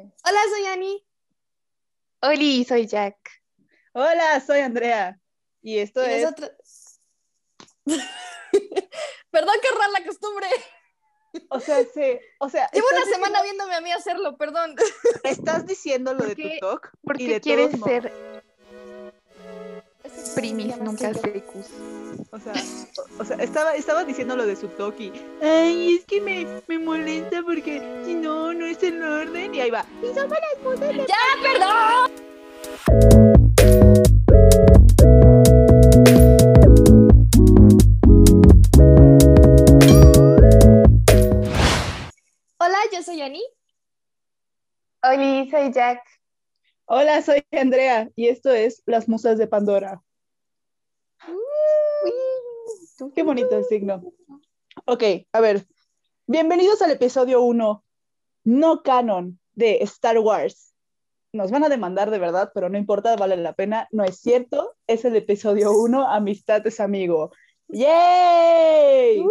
Hola, soy Ani. Oli, soy Jack. Hola, soy Andrea. Y esto Y es. nosotros- Perdón que rara la costumbre. O sea, sí. O sea, Llevo una semana viéndome a mí hacerlo, perdón. Estás diciendo lo ¿Por de tu talk. ¿Por y qué de quieres todos modos- ser primis, nunca secus? O sea, o, o sea estaba, estaba diciendo lo de su y. Ay, es que me, me molesta porque si no, no es el orden. Y ahí va. Y somos las musas de- ¡Ya, perdón! Hola, yo soy Ani. Oli, soy Jack. Hola, soy Andrea. Y esto es Las Musas de Pandora. Qué bonito el signo. Ok, a ver. Bienvenidos al episodio 1, no canon de Star Wars. Nos van a demandar de verdad, pero no importa, vale la pena. No es cierto, es el episodio 1, Amistad es amigo. ¡Yay!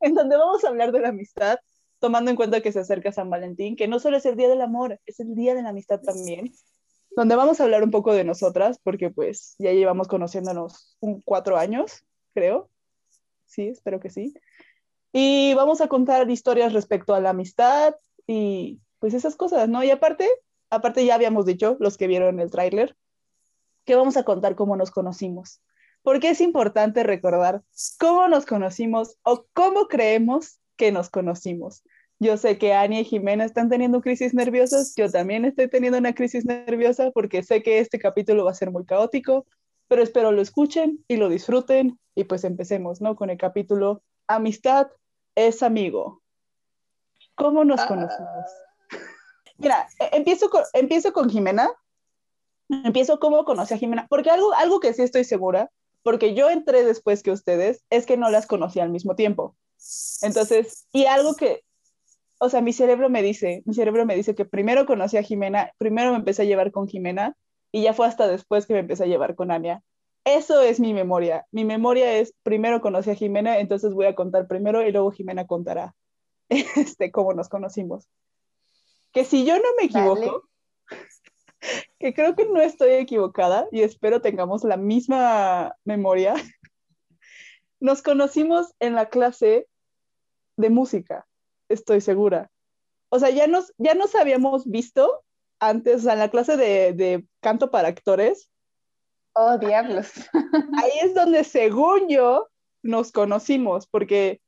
en donde vamos a hablar de la amistad, tomando en cuenta que se acerca San Valentín, que no solo es el Día del Amor, es el Día de la Amistad también, donde vamos a hablar un poco de nosotras, porque pues ya llevamos conociéndonos un cuatro años, creo. Sí, espero que sí. Y vamos a contar historias respecto a la amistad y pues esas cosas, ¿no? Y aparte, aparte ya habíamos dicho, los que vieron el tráiler, que vamos a contar cómo nos conocimos. Porque es importante recordar cómo nos conocimos o cómo creemos que nos conocimos. Yo sé que Ani y Jimena están teniendo crisis nerviosas, yo también estoy teniendo una crisis nerviosa porque sé que este capítulo va a ser muy caótico, pero espero lo escuchen y lo disfruten y pues empecemos, ¿no? Con el capítulo Amistad es amigo. ¿Cómo nos Ah. conocimos? Mira, e- empiezo con, empiezo con Jimena. Empiezo cómo conocí a Jimena, porque algo, algo que sí estoy segura, porque yo entré después que ustedes, es que no las conocí al mismo tiempo. Entonces, y algo que, o sea, mi cerebro me dice, mi cerebro me dice que primero conocí a Jimena, primero me empecé a llevar con Jimena, y ya fue hasta después que me empecé a llevar con Ania. Eso es mi memoria. Mi memoria es primero conocí a Jimena, entonces voy a contar primero y luego Jimena contará este, cómo nos conocimos. Que si yo no me equivoco, que creo que no estoy equivocada y espero tengamos la misma memoria, nos conocimos en la clase de música, estoy segura. O sea, ya nos, ya nos habíamos visto antes, o sea, en la clase de, de canto para actores, Oh, diablos. ahí es donde, según yo, nos conocimos, porque,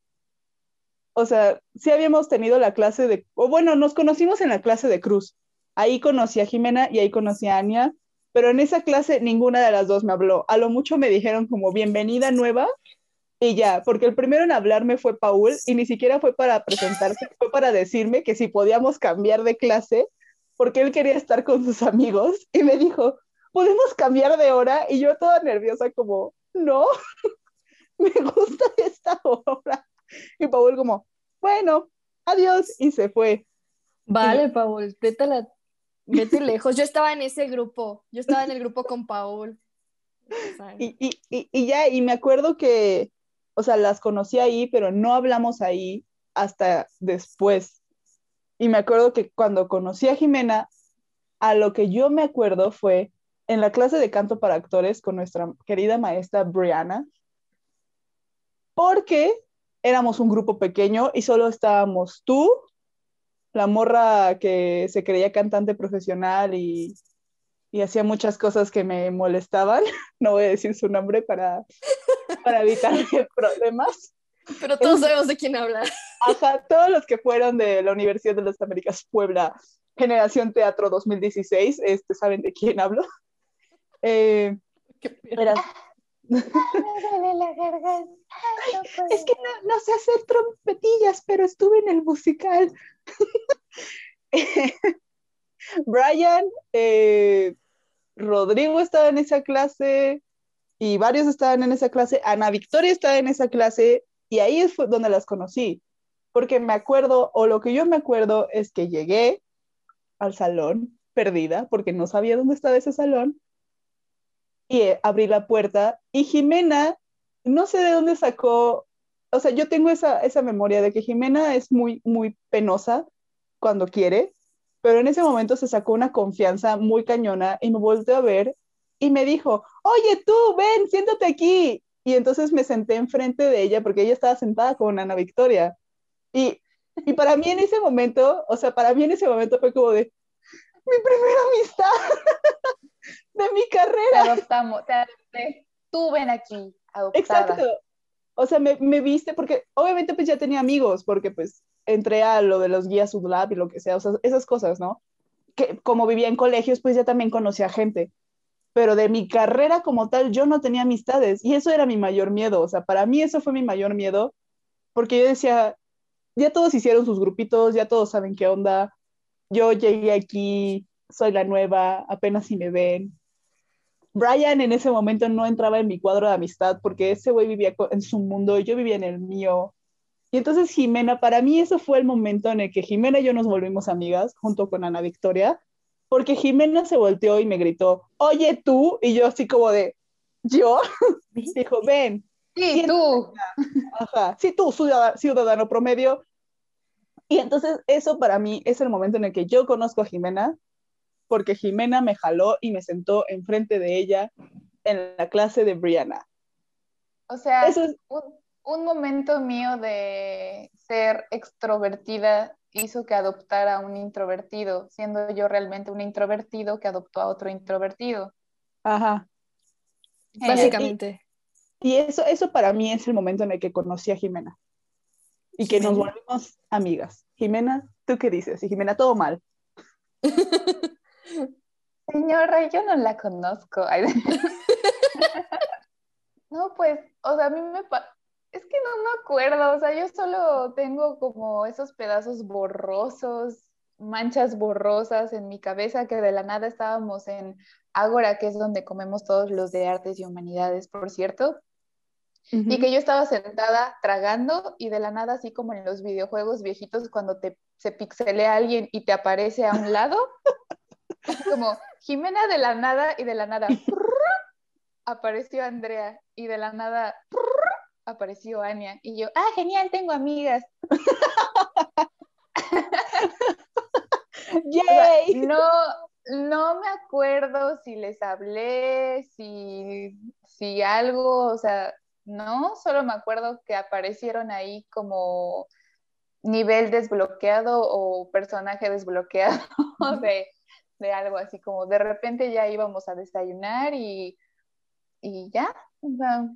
o sea, sí habíamos tenido la clase de, o bueno, nos conocimos en la clase de Cruz. Ahí conocí a Jimena y ahí conocí a Ania, pero en esa clase ninguna de las dos me habló. A lo mucho me dijeron como bienvenida nueva y ya, porque el primero en hablarme fue Paul y ni siquiera fue para presentarse, fue para decirme que si podíamos cambiar de clase, porque él quería estar con sus amigos y me dijo, ¿podemos cambiar de hora? Y yo toda nerviosa como, no, me gusta esta hora. Y Paul como, bueno, adiós, y se fue. Vale, Paul, vete, la- vete lejos. Yo estaba en ese grupo. Yo estaba en el grupo con Paul. Y, y, y ya, y me acuerdo que, o sea, las conocí ahí, pero no hablamos ahí hasta después. Y me acuerdo que cuando conocí a Jimena, a lo que yo me acuerdo fue en la clase de canto para actores con nuestra querida maestra Brianna, porque éramos un grupo pequeño y solo estábamos tú, la morra que se creía cantante profesional y, y hacía muchas cosas que me molestaban, no voy a decir su nombre para, para evitar problemas. pero todos sabemos de quién habla. Ajá, todos los que fueron de la Universidad de las Américas Puebla, Generación Teatro 2016, este, saben de quién hablo. Eh, era- es que no, no sé hacer trompetillas, pero estuve en el musical. Brian, eh, Rodrigo estaba en esa clase y varios estaban en esa clase. Ana Victoria estaba en esa clase y ahí es donde las conocí. Porque me acuerdo, o lo que yo me acuerdo es que llegué al salón perdida porque no sabía dónde estaba ese salón y eh, abrí la puerta y Jimena, no sé de dónde sacó, o sea, yo tengo esa, esa memoria de que Jimena es muy, muy penosa cuando quiere, pero en ese momento se sacó una confianza muy cañona y me volteó a ver y me dijo, oye tú, ven, siéntate aquí. Y entonces me senté enfrente de ella porque ella estaba sentada con Ana Victoria. Y, y para mí en ese momento, o sea, para mí en ese momento fue como de, mi primera amistad de mi Te carrera. adoptamos, te adopté. Tú ven aquí, adoptada. Exacto. O sea, me, me viste porque obviamente pues ya tenía amigos porque pues entré a lo de los guías Udlab y lo que sea, o sea, esas cosas, ¿no? Que como vivía en colegios pues ya también conocía gente. Pero de mi carrera como tal yo no tenía amistades y eso era mi mayor miedo, o sea, para mí eso fue mi mayor miedo porque yo decía, ya todos hicieron sus grupitos, ya todos saben qué onda. Yo llegué aquí, soy la nueva, apenas si me ven. Brian en ese momento no entraba en mi cuadro de amistad porque ese güey vivía en su mundo y yo vivía en el mío. Y entonces Jimena, para mí eso fue el momento en el que Jimena y yo nos volvimos amigas junto con Ana Victoria, porque Jimena se volteó y me gritó, oye tú, y yo así como de, yo, dijo, ven, Sí, tú. Ajá, sí, tú, ciudadano, ciudadano promedio. Y entonces eso para mí es el momento en el que yo conozco a Jimena, porque Jimena me jaló y me sentó enfrente de ella en la clase de Brianna. O sea, Eso es, un, un momento mío de ser extrovertida hizo que adoptara a un introvertido, siendo yo realmente un introvertido que adoptó a otro introvertido. ajá. Básicamente. Y eso, eso para mí es el momento en el que conocí a Jimena. Y que nos volvimos amigas. Jimena, ¿tú qué dices? Y Jimena, todo mal. Señora, yo no la conozco. No, pues, o sea, a mí me... Es que no me acuerdo, o sea, yo solo tengo como esos pedazos borrosos, manchas borrosas en mi cabeza que de la nada estábamos en Ágora, que es donde comemos todos los de artes y humanidades, por cierto, y que yo estaba sentada tragando y de la nada, así como en los videojuegos viejitos, cuando te, se pixelea alguien y te aparece a un lado, como Jimena de la nada y de la nada apareció Andrea y de la nada apareció Ania y yo, ah, genial, tengo amigas. ¡Yay! no, no me acuerdo si les hablé, si, si algo, o sea, no, solo me acuerdo que aparecieron ahí como nivel desbloqueado o personaje desbloqueado de, de algo así como de repente ya íbamos a desayunar y, y ya, o sea,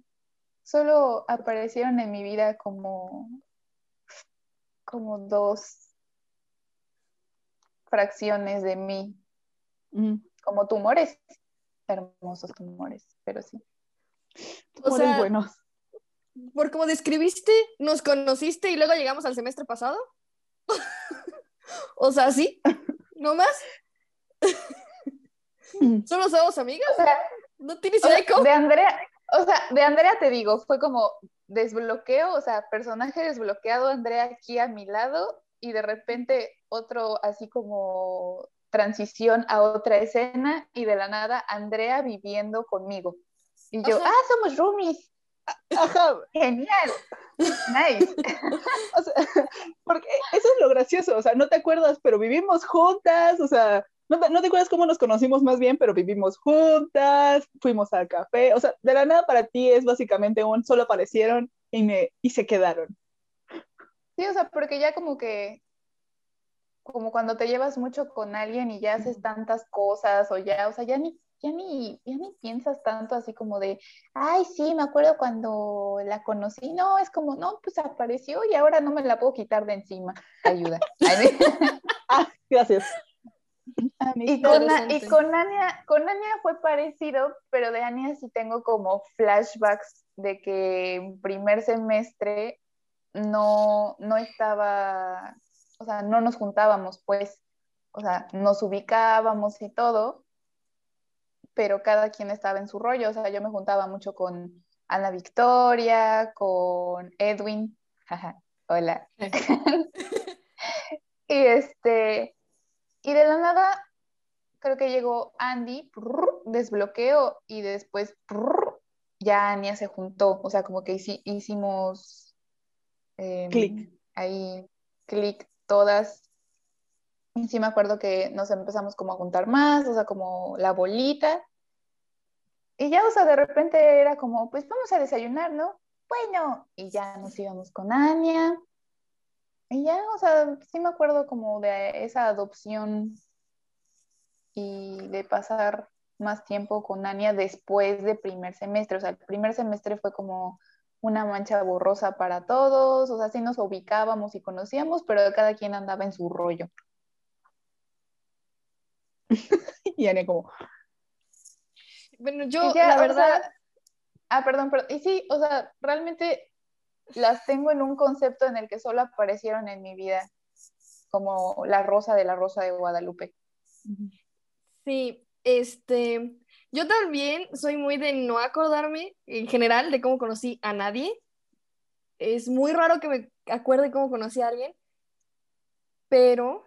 solo aparecieron en mi vida como, como dos fracciones de mí, como tumores, hermosos tumores, pero sí. O Tumores sea, buenos. por como describiste, nos conociste y luego llegamos al semestre pasado. o sea, sí, no más. Solo somos amigas. O sea, No tienes o idea sea, de cómo. de Andrea, o sea, de Andrea te digo, fue como desbloqueo, o sea, personaje desbloqueado, Andrea aquí a mi lado, y de repente otro así como transición a otra escena, y de la nada Andrea viviendo conmigo. Y yo, Ajá. ah, somos roomies, Ajá, genial, nice. o sea, porque eso es lo gracioso, o sea, no te acuerdas, pero vivimos juntas, o sea, no te, no te acuerdas cómo nos conocimos más bien, pero vivimos juntas, fuimos al café, o sea, de la nada para ti es básicamente un solo aparecieron y, me, y se quedaron. Sí, o sea, porque ya como que, como cuando te llevas mucho con alguien y ya haces tantas cosas o ya, o sea, ya ni, ya ni, ya ni piensas tanto así como de, ay, sí, me acuerdo cuando la conocí. No, es como, no, pues apareció y ahora no me la puedo quitar de encima. Ayuda. Ay, Ah, gracias. Y con, y con Ania, con Ania fue parecido, pero de Ania sí tengo como flashbacks de que en primer semestre no, no estaba, o sea, no nos juntábamos, pues, o sea, nos ubicábamos y todo, pero cada quien estaba en su rollo, o sea, yo me juntaba mucho con Ana Victoria, con Edwin, jaja, hola, y este, y de la nada, creo que llegó Andy, prrr, desbloqueo, y después ya Ania se juntó. O sea, como que hici- hicimos em, Clic. ahí clic todas Y sí me acuerdo que nos empezamos como a juntar más, o sea, como la bolita. Y ya, o sea, de repente era como, pues vamos a desayunar, ¿no? Bueno, y ya nos íbamos con Anya. Y ya, o sea, sí me acuerdo como de esa adopción y de pasar más tiempo con Anya después de primer semestre. O sea, el primer semestre fue como una mancha borrosa para todos, o sea, sí nos ubicábamos y conocíamos, pero cada quien andaba en su rollo. y Anya como... Bueno, yo, la verdad... ah, perdón, perdón. Y sí, o sea, realmente las tengo en un concepto en el que solo aparecieron en mi vida, como la rosa de la rosa de Guadalupe. Sí, este, yo también soy muy de no acordarme en general de cómo conocí a nadie. Es muy raro que me acuerde cómo conocí a alguien, pero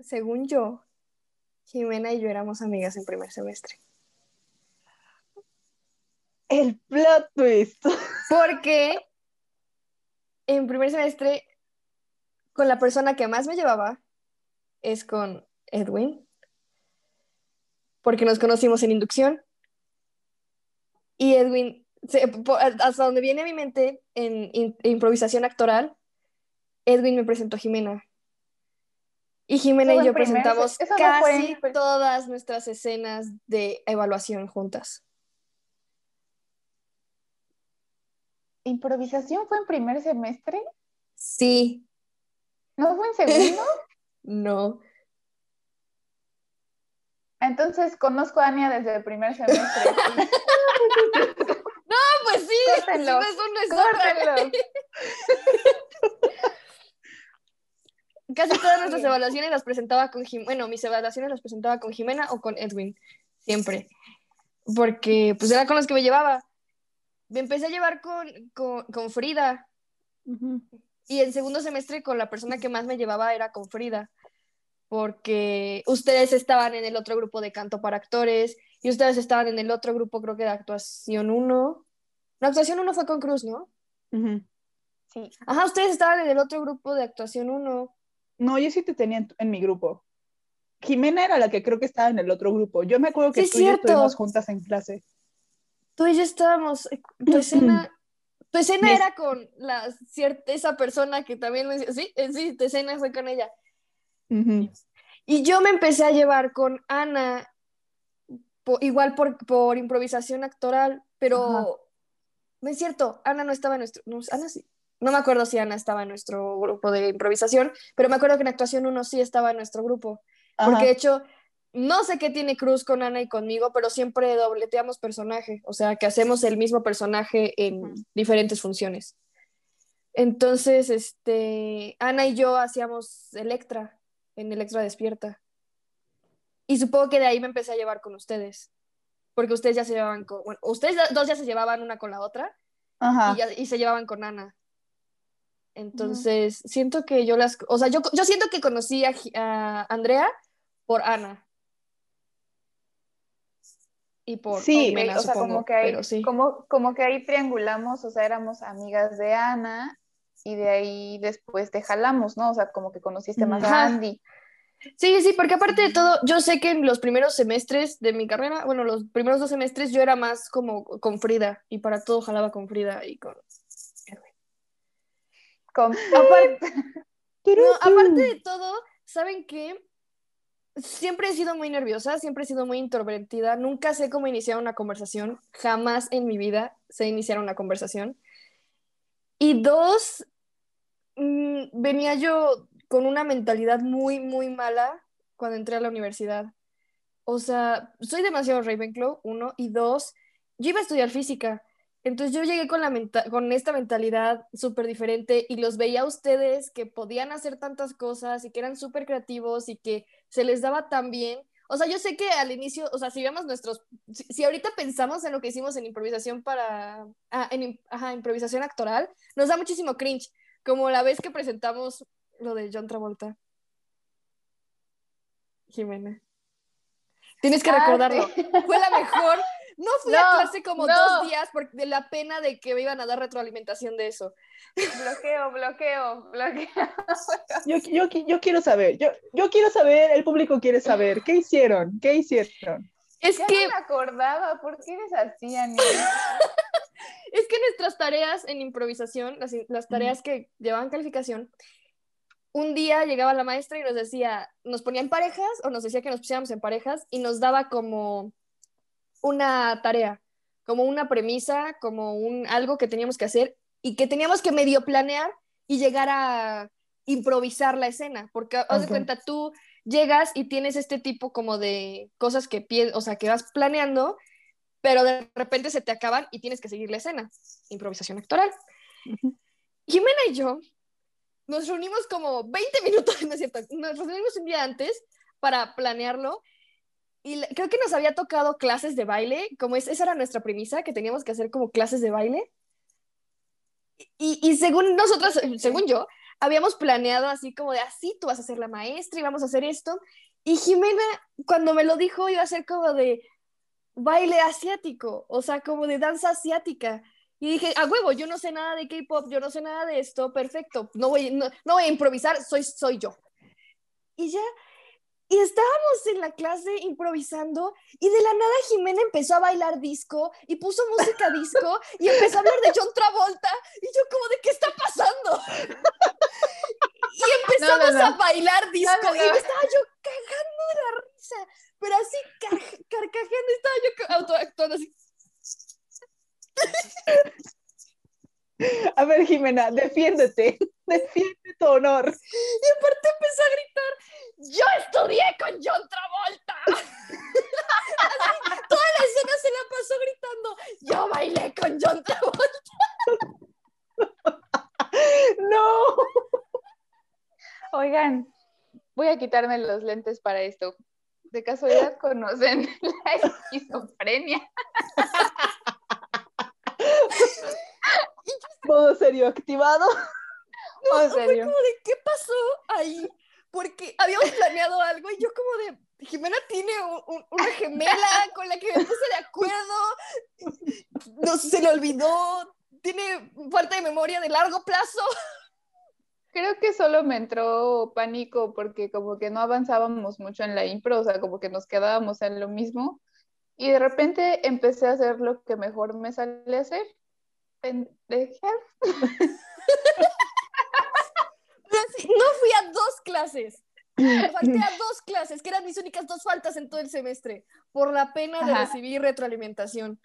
según yo, Jimena y yo éramos amigas en primer semestre. El plot twist. Porque en primer semestre, con la persona que más me llevaba es con Edwin, porque nos conocimos en inducción. Y Edwin, hasta donde viene a mi mente en, improvisación actoral, Edwin me presentó a Jimena. Y Jimena y yo presentamos casi todas nuestras escenas de evaluación juntas. ¿Improvisación fue en primer semestre? Sí. ¿No fue en segundo? no. Entonces conozco a Ania desde el primer semestre. no, pues sí, no es córtenlo. Casi todas nuestras evaluaciones las presentaba con Jimena. Bueno, mis evaluaciones las presentaba con Jimena o con Edwin, siempre. Porque pues era con los que me llevaba. Me empecé a llevar con, con, Frida. Y el segundo semestre con la persona que más me llevaba era con Frida porque ustedes estaban en el otro grupo de canto para actores y ustedes estaban en el otro grupo, creo que de actuación 1. La actuación 1 fue con Cruz, ¿no? Sí. Ajá, ustedes estaban en el otro grupo de actuación 1. No, yo sí te tenía en, mi grupo. Jimena era la que creo que estaba en el otro grupo. Yo me acuerdo que tú y yo estuvimos juntas en clase. Tú y yo estábamos, eh, tu escena, tu escena era con la cierta, esa persona que también me sí, eh, sí, tu escena fue con ella. Y yo me empecé a llevar con Ana, igual por, improvisación actoral, pero no es cierto, Ana no estaba en nuestro, no, Ana sí, no me acuerdo si Ana estaba en nuestro grupo de improvisación, pero me acuerdo que en actuación uno sí estaba en nuestro grupo, porque de hecho, no sé qué tiene Cruz con Ana y conmigo, pero siempre dobleteamos personaje, o sea, que hacemos el mismo personaje en diferentes funciones. Entonces, este, Ana y yo hacíamos Electra, en Electra Despierta. Y supongo que de ahí me empecé a llevar con ustedes. Porque ustedes ya se llevaban con. Bueno, ustedes dos ya se llevaban una con la otra. Y, se llevaban con Ana. Entonces, siento que yo las. O sea, yo, yo siento que conocí a, Andrea por Ana. Y por sí, o sea, como que ahí, como, como que ahí triangulamos, o sea, éramos amigas de Ana y de ahí después te jalamos, ¿no? O sea, como que conociste más a Andy. Sí, sí, porque aparte de todo, yo sé que en los primeros semestres de mi carrera, bueno, los primeros dos semestres yo era más como con Frida y para todo jalaba con Frida y con Con... Aparte... aparte de todo, ¿saben qué? Siempre he sido muy nerviosa, siempre he sido muy introvertida, nunca sé cómo iniciar una conversación, jamás en mi vida sé iniciar una conversación. Y dos, Mm, venía yo con una mentalidad muy, muy mala cuando entré a la universidad. O sea, soy demasiado Ravenclaw, uno, y dos, yo iba a estudiar física. Entonces yo llegué con, la con esta mentalidad súper diferente y los veía a ustedes que podían hacer tantas cosas y que eran súper creativos y que se les daba tan bien. O sea, yo sé que al inicio, o sea, si vemos nuestros, si, ahorita pensamos en lo que hicimos en improvisación para, ah, en, ajá, improvisación actoral, nos da muchísimo cringe, como la vez que presentamos lo de John Travolta. Jimena. Tienes que ah, recordarlo. Fue la mejor, No fui a clase como dos días por de la pena de que me iban a dar retroalimentación de eso. Bloqueo, bloqueo, bloqueo. Yo, yo, yo quiero saber, yo, yo quiero saber, el público quiere saber, ¿qué hicieron? ¿Qué hicieron? Es que... No me acordaba, ¿por qué eres así, es que nuestras tareas en improvisación, las, las tareas que llevaban calificación, un día llegaba la maestra y nos decía, nos ponía en parejas o nos decía que nos pusiéramos en parejas y nos daba como una tarea, como una premisa, como un algo que teníamos que hacer y que teníamos que medio planear y llegar a improvisar la escena, porque haz de cuenta tú llegas y tienes este tipo como de cosas que o sea, que vas planeando, pero de repente se te acaban y tienes que seguir la escena, improvisación actoral. Jimena y yo nos reunimos como 20 minutos, no es cierto, nos reunimos un día antes para planearlo y creo que nos había tocado clases de baile, como esa era nuestra premisa, que teníamos que hacer como clases de baile. Y, y según nosotros, según yo, habíamos planeado así como de así, ah, tú vas a ser la maestra y vamos a hacer esto. Y Jimena, cuando me lo dijo, iba a ser como de baile asiático, o sea, como de danza asiática. Y dije, a huevo, yo no sé nada de K-pop, yo no sé nada de esto, perfecto, no voy, no, voy a improvisar, soy, soy yo. Y ya, y estábamos en la clase improvisando y de la nada Jimena empezó a bailar disco y puso música disco y empezó a hablar de John Travolta y yo como de qué está pasando. y empezamos a bailar disco y me estaba yo cagando de la risa, pero así carcajeando estaba yo autoactuando así. A ver, Jimena, defiéndete, defiende tu honor. Y aparte empezó a gritar, yo estudié con John Travolta. toda la escena se la pasó gritando, yo bailé con John Travolta. no. Oigan, voy a quitarme los lentes para esto. ¿De casualidad conocen la esquizofrenia? Modo serio activado. No, fue como de, ¿qué pasó ahí? Porque habíamos planeado algo y yo como de, Jimena tiene una gemela con la que me puse de acuerdo, no se le olvidó, tiene falta de memoria de largo plazo. Creo que solo me entró pánico porque como que no avanzábamos mucho en la impro, o sea, como que nos quedábamos en lo mismo. Y de repente empecé a hacer lo que mejor me sale hacer, pendejear. no fui a dos clases. Falté a dos clases, que eran mis únicas dos faltas en todo el semestre, por la pena de recibir retroalimentación.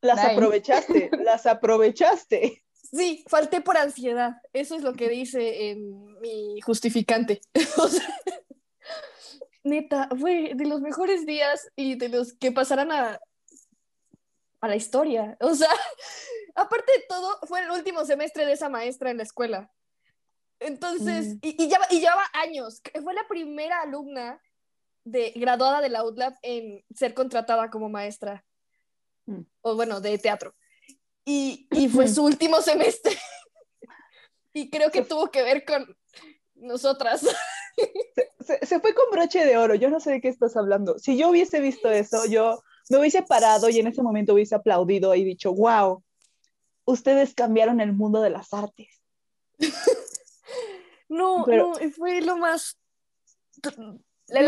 Las aprovechaste, las aprovechaste. Sí, falté por ansiedad. Eso es lo que dice en mi justificante. neta, fue de los mejores días y de los que pasarán a, a la historia. O sea, aparte de todo, fue el último semestre de esa maestra en la escuela. Entonces, mm. y, y, ya, y llevaba años. Fue la primera alumna de, graduada de la UTLAB en ser contratada como maestra. Mm. O bueno, de teatro. Y, y fue su último semestre. y creo que tuvo que ver con nosotras. Se, se, fue con broche de oro. Yo no sé de qué estás hablando. Si yo hubiese visto eso, yo me hubiese parado y en ese momento hubiese aplaudido y dicho, wow, ustedes cambiaron el mundo de las artes. no, no, fue lo más... De,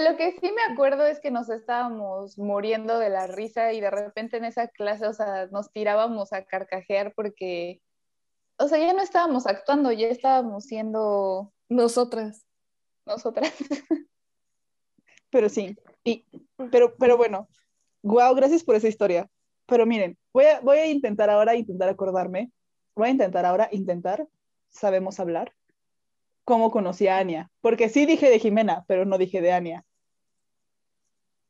lo, que sí me acuerdo es que nos estábamos muriendo de la risa y de repente en esa clase, o sea, nos tirábamos a carcajear porque, o sea, ya no estábamos actuando, ya estábamos siendo nosotras. Nosotras. Pero sí, y, pero, pero bueno, wow, gracias por esa historia. Pero miren, voy a, voy a intentar ahora, intentar acordarme, voy a intentar ahora, intentar, sabemos hablar, cómo conocí a Ania. Porque sí dije de Jimena, pero no dije de Ania.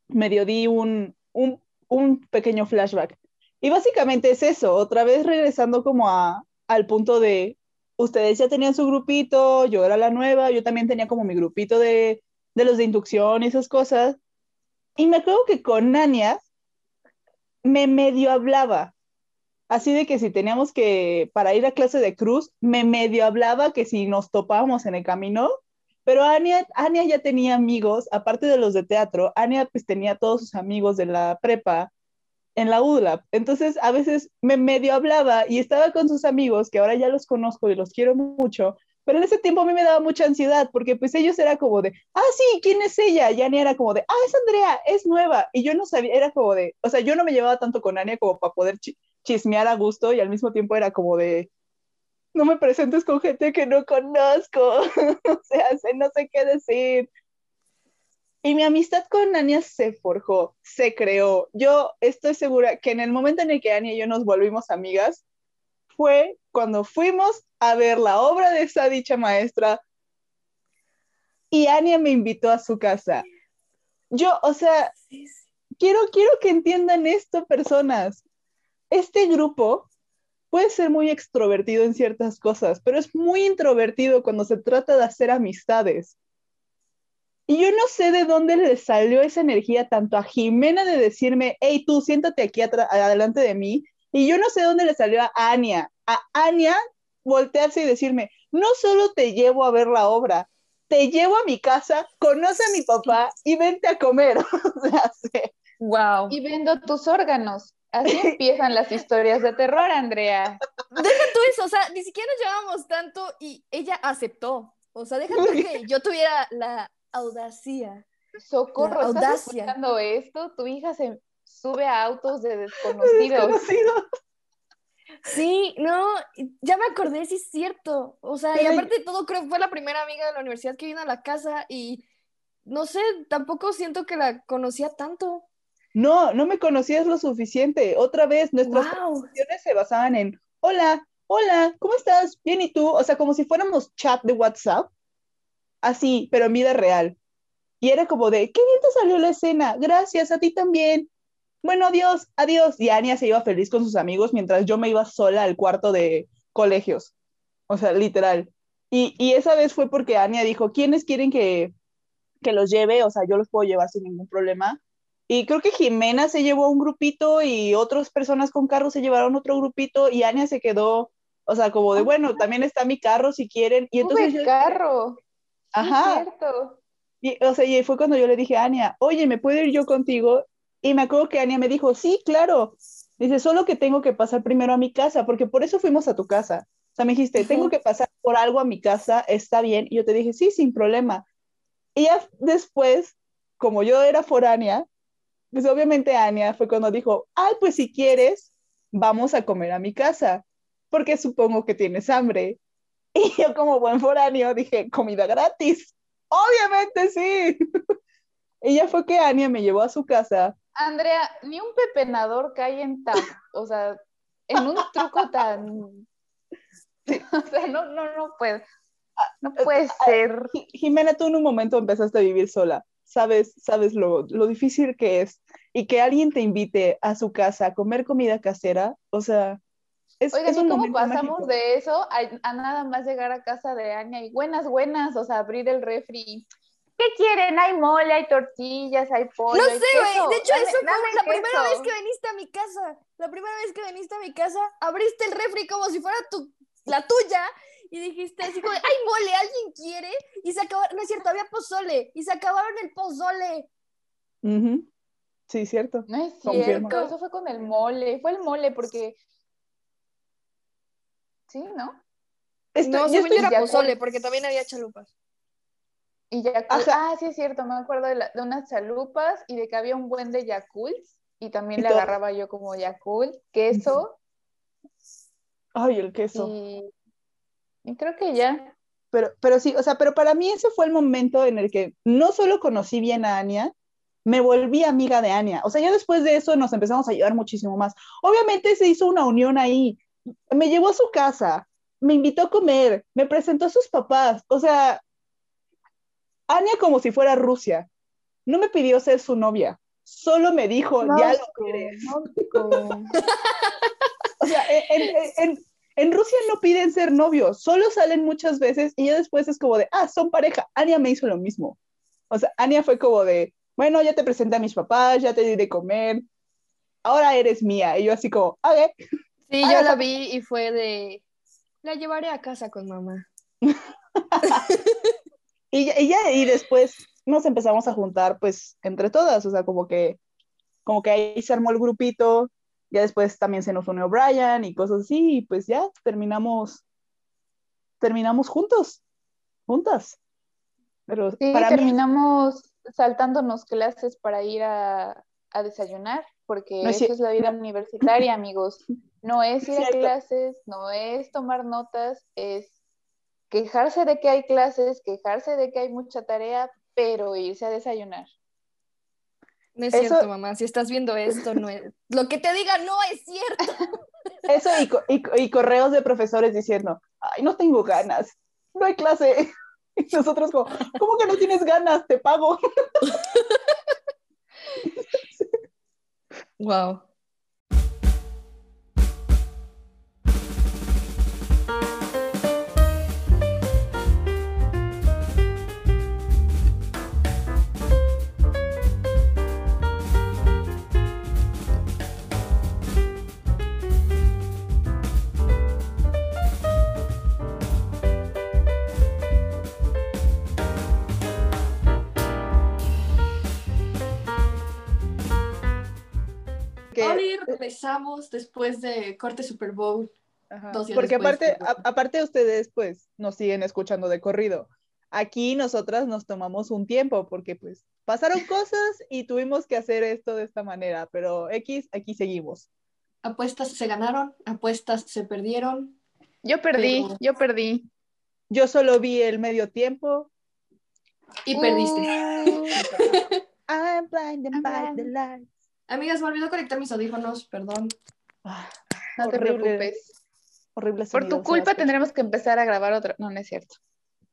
Medio di un, un, un pequeño flashback. Y básicamente es eso, otra vez regresando como a, al punto de, ustedes ya tenían su grupito, yo era la nueva, yo también tenía como mi grupito de, de los de inducción y esas cosas. Y me acuerdo que con Ania me medio hablaba. Así de que si teníamos que, para ir a clase de cruz, me medio hablaba que si nos topábamos en el camino, pero Ania, Ania ya tenía amigos, aparte de los de teatro, Ania pues tenía todos sus amigos de la prepa en la UDLAP. Entonces, a veces me medio hablaba y estaba con sus amigos, que ahora ya los conozco y los quiero mucho, pero en ese tiempo a mí me daba mucha ansiedad porque pues ellos era como de, ah, sí, ¿quién es ella? Y Ania era como de, ah, es Andrea, es nueva. Y yo no sabía, era como de, o sea, yo no me llevaba tanto con Ania como para poder chismear a gusto y al mismo tiempo era como de, no me presentes con gente que no conozco, o sea, no sé qué decir. Y mi amistad con Ania se forjó, se creó. Yo estoy segura que en el momento en el que Ania y yo nos volvimos amigas, fue cuando fuimos a ver la obra de esa dicha maestra y Ania me invitó a su casa. Yo, o sea, quiero, quiero que entiendan esto, personas. Este grupo puede ser muy extrovertido en ciertas cosas, pero es muy introvertido cuando se trata de hacer amistades. Y yo no sé de dónde le salió esa energía tanto a Jimena de decirme, hey, tú siéntate aquí adelante de mí, y yo no sé dónde le salió a Ania, a Ania voltearse y decirme, no solo te llevo a ver la obra, te llevo a mi casa, conoce a mi papá y vente a comer. Wow. Y vendo tus órganos. Así empiezan las historias de terror, Andrea. Deja tú eso, o sea, ni siquiera nos llevábamos tanto y ella aceptó. O sea, deja tú que yo tuviera la audacia. Socorro, ¿estás escuchando esto? Tu hija se sube a autos de desconocidos. Sí, no, ya me acordé, sí es cierto. O sea, y aparte de todo, creo que fue la primera amiga de la universidad que vino a la casa y no sé, tampoco siento que la conocía tanto. No, no me conocías lo suficiente. Otra vez, nuestras conversaciones se basaban en, hola, hola, ¿cómo estás? Bien, ¿y tú? O sea, como si fuéramos chat de WhatsApp, así, pero en vida real. Y era como de, qué bien te salió la escena, gracias, a ti también bueno, adiós, adiós. Y Ania se iba feliz con sus amigos mientras yo me iba sola al cuarto de colegios. O sea, literal. Y, y esa vez fue porque Ania dijo, ¿quiénes quieren que, que los lleve? O sea, yo los puedo llevar sin ningún problema. Y creo que Jimena se llevó un grupito y otras personas con carro se llevaron otro grupito y Ania se quedó, o sea, como de, bueno, también está mi carro si quieren. Y entonces... Yo, carro. Ajá. cierto. Y, o sea, y fue cuando yo le dije a Ania, oye, ¿me puedo ir yo contigo? Y me acuerdo que Ania me dijo, sí, claro. Dice, solo que tengo que pasar primero a mi casa, porque por eso fuimos a tu casa. O sea, me dijiste, tengo que pasar por algo a mi casa, está bien. Y yo te dije, sí, sin problema. Y ya después, como yo era foránea, pues obviamente Ania fue cuando dijo, ay, pues si quieres, vamos a comer a mi casa, porque supongo que tienes hambre. Y yo como buen foráneo dije, comida gratis. Obviamente sí. y ya fue que Ania me llevó a su casa Andrea, ni un pepenador cae en tan, o sea, en un truco tan, o sea, no, no, no puede, no puede ser. Jimena, tú en un momento empezaste a vivir sola, sabes, sabes lo, lo difícil que es, y que alguien te invite a su casa a comer comida casera, o sea, es, Oigan, ¿y cómo pasamos de eso a, a, nada más llegar a casa de Anya y buenas, buenas, o sea, abrir el refri ¿Qué quieren? Hay mole, hay tortillas, hay pollo. No sé, güey. De hecho, eso fue la primera vez que viniste a mi casa. La primera vez que viniste a mi casa, abriste el refri como si fuera tu, la tuya y dijiste así como, ¡ay, mole! ¿Alguien quiere? Y se acabaron, no es cierto, había pozole y se acabaron el pozole. Sí, cierto. No es cierto, eso fue con el mole. Fue el mole porque. Sí, ¿no? no, yo era pozole porque también había chalupas. Y Yakult, ah, sí es cierto, me acuerdo de, unas chalupas y de que había un buen de Yakult y también le agarraba yo como Yakult, queso. Ay, el queso. Y, creo que ya. Pero, pero sí, o sea, pero para mí ese fue el momento en el que no solo conocí bien a Ania, me volví amiga de Ania. O sea, ya después de eso nos empezamos a llevar muchísimo más. Obviamente se hizo una unión ahí. Me llevó a su casa, me invitó a comer, me presentó a sus papás. O sea, Ania como si fuera Rusia. No me pidió ser su novia, solo me dijo, ya lo quieres. o sea, en, Rusia no piden ser novios, solo salen muchas veces y ya después es como de, ah, son pareja. Ania me hizo lo mismo. O sea, Ania fue como de, bueno, ya te presenté a mis papás, ya te di de comer, ahora eres mía. Y yo así como, a ver. Sí, yo la vi y fue de, la llevaré a casa con mamá. Y, ya, y después nos empezamos a juntar, pues, entre todas, o sea, como que como que ahí se armó el grupito, ya después también se nos unió Brian y cosas así, y pues ya terminamos, terminamos juntos, juntas. Pero sí, terminamos saltándonos clases para ir a, a desayunar, porque esa es la vida universitaria, amigos. No es ir a clases, no es tomar notas, es quejarse de que hay clases, quejarse de que hay mucha tarea, pero irse a desayunar. No es cierto, mamá. Si estás viendo esto, no es... lo que te diga no es cierto. Eso y, y, correos de profesores diciendo, ay, no tengo ganas, no hay clase. Y nosotros como, ¿cómo que no tienes ganas? Te pago. Wow. Regresamos después de corte Super Bowl. Porque aparte, aparte ustedes pues nos siguen escuchando de corrido. Aquí nosotras nos tomamos un tiempo porque pues pasaron cosas y tuvimos que hacer esto de esta manera, pero X, aquí seguimos. Apuestas se ganaron, apuestas se perdieron. Yo perdí, yo perdí. Yo solo vi el medio tiempo. Y perdiste. I'm blinded by the light. Amigas, me olvidó conectar mis audífonos, perdón. Ah, no te preocupes. Horrible Por tu culpa tendremos que empezar a grabar otro. No, no es cierto.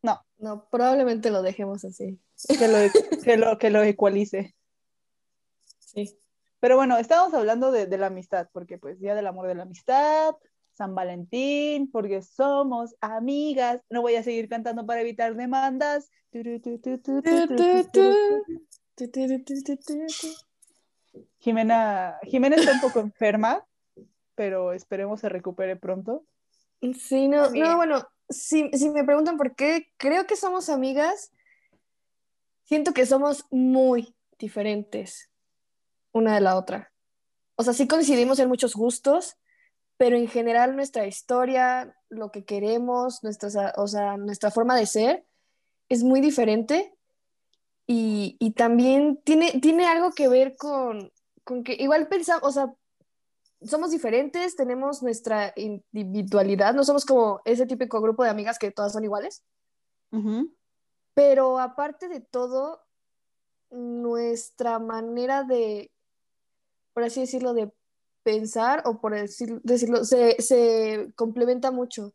No. No, probablemente lo dejemos así. Que lo, que lo, que lo ecualice. Sí. Pero bueno, estábamos hablando de, de, la amistad, porque pues Día del Amor de la Amistad, San Valentín, porque somos amigas. No voy a seguir cantando para evitar demandas. Jimena, Jimena está un poco enferma, pero esperemos se recupere pronto. Sí, no, no bueno, si, si me preguntan por qué, creo que somos amigas, siento que somos muy diferentes una de la otra. O sea, sí coincidimos en muchos gustos, pero en general nuestra historia, lo que queremos, nuestra, o sea, nuestra forma de ser es muy diferente y, y, también tiene, tiene algo que ver con, con que igual pensamos, o sea, somos diferentes, tenemos nuestra individualidad, no somos como ese típico grupo de amigas que todas son iguales. Pero aparte de todo, nuestra manera de, por así decirlo, de pensar o por decirlo, se, se complementa mucho.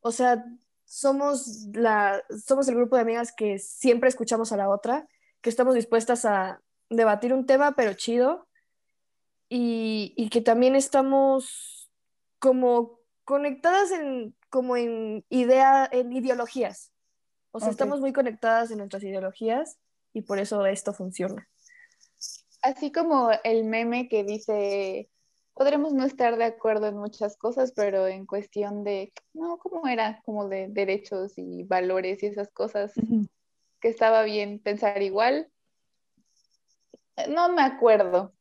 O sea, somos, la, somos el grupo de amigas que siempre escuchamos a la otra, que estamos dispuestas a debatir un tema, pero chido, y, que también estamos como conectadas en, como en, idea, en ideologías. O sea, estamos muy conectadas en nuestras ideologías y por eso esto funciona. Así como el meme que dice, podremos no estar de acuerdo en muchas cosas, pero en cuestión de, no, ¿cómo era? Como de derechos y valores y esas cosas, que estaba bien pensar igual. No me acuerdo,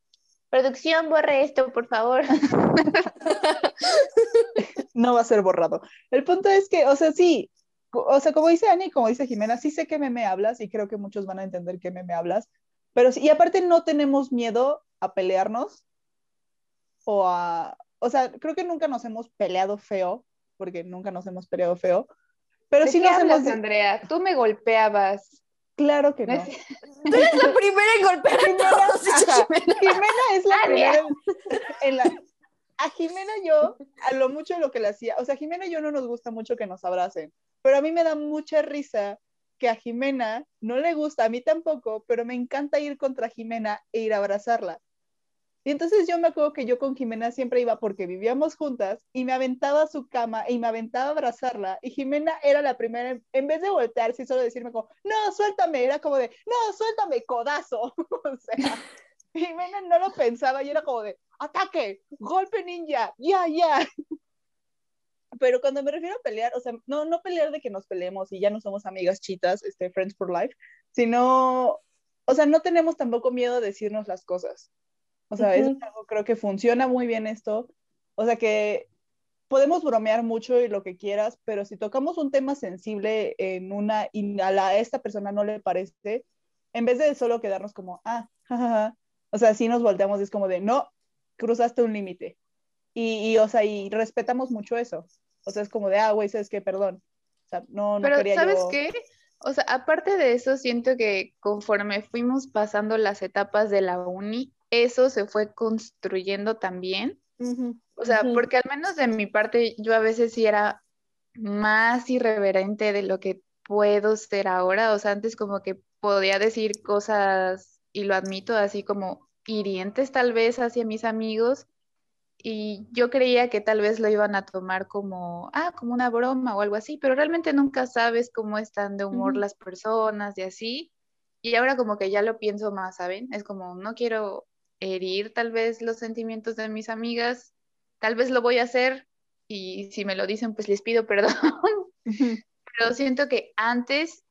Producción, borre esto, por favor. no va a ser borrado. El punto es que, o sea, sí, o sea, como dice Ani, como dice Jimena, sí sé que me, me hablas y creo que muchos van a entender que me, me hablas, pero sí, y aparte no tenemos miedo a pelearnos o a, o sea, creo que nunca nos hemos peleado feo, porque nunca nos hemos peleado feo, pero sí nos hemos... Andrea? Tú me golpeabas. Claro que no. Tú eres la primera en golpear Jimena, Jimena es la primera en, la... A Jimena yo, a lo mucho lo que le hacía, o sea, Jimena y yo no nos gusta mucho que nos abracen, pero a mí me da mucha risa que a Jimena no le gusta, a mí tampoco, pero me encanta ir contra Jimena e ir a abrazarla. Y entonces yo me acuerdo que yo con Jimena siempre iba porque vivíamos juntas y me aventaba a su cama y me aventaba a abrazarla. Y Jimena era la primera, en vez de voltearse y solo decirme como, no, suéltame, era como de, no, suéltame, codazo. o sea, Jimena no lo pensaba y era como de, ataque, golpe ninja, ya, ya. Pero cuando me refiero a pelear, o sea, no, no pelear de que nos peleemos y ya no somos amigas chitas, este, friends for life, sino, o sea, no tenemos tampoco miedo a decirnos las cosas O sea, es algo, creo que funciona muy bien esto. O sea, que podemos bromear mucho y lo que quieras, pero si tocamos un tema sensible en una y a, la, esta persona no le parece, en vez de solo quedarnos como, ah, jajaja, o sea, si nos volteamos y es como de, no, cruzaste un límite. Y, y, o sea, y respetamos mucho eso. O sea, es como de, ah, güey, ¿sabes qué? Perdón. O sea, no, no Pero, ¿sabes qué? O sea, aparte de eso, siento que conforme fuimos pasando las etapas de la uni, eso se fue construyendo también. O sea, porque al menos de mi parte, yo a veces sí era más irreverente de lo que puedo ser ahora. O sea, antes como que podía decir cosas, y lo admito, así como hirientes tal vez hacia mis amigos. Y yo creía que tal vez lo iban a tomar como, ah, como una broma o algo así, pero realmente nunca sabes cómo están de humor las personas y así. Y ahora como que ya lo pienso más, ¿saben? Es como, no quiero herir tal vez los sentimientos de mis amigas, tal vez lo voy a hacer y si me lo dicen, pues les pido perdón. Pero siento que antes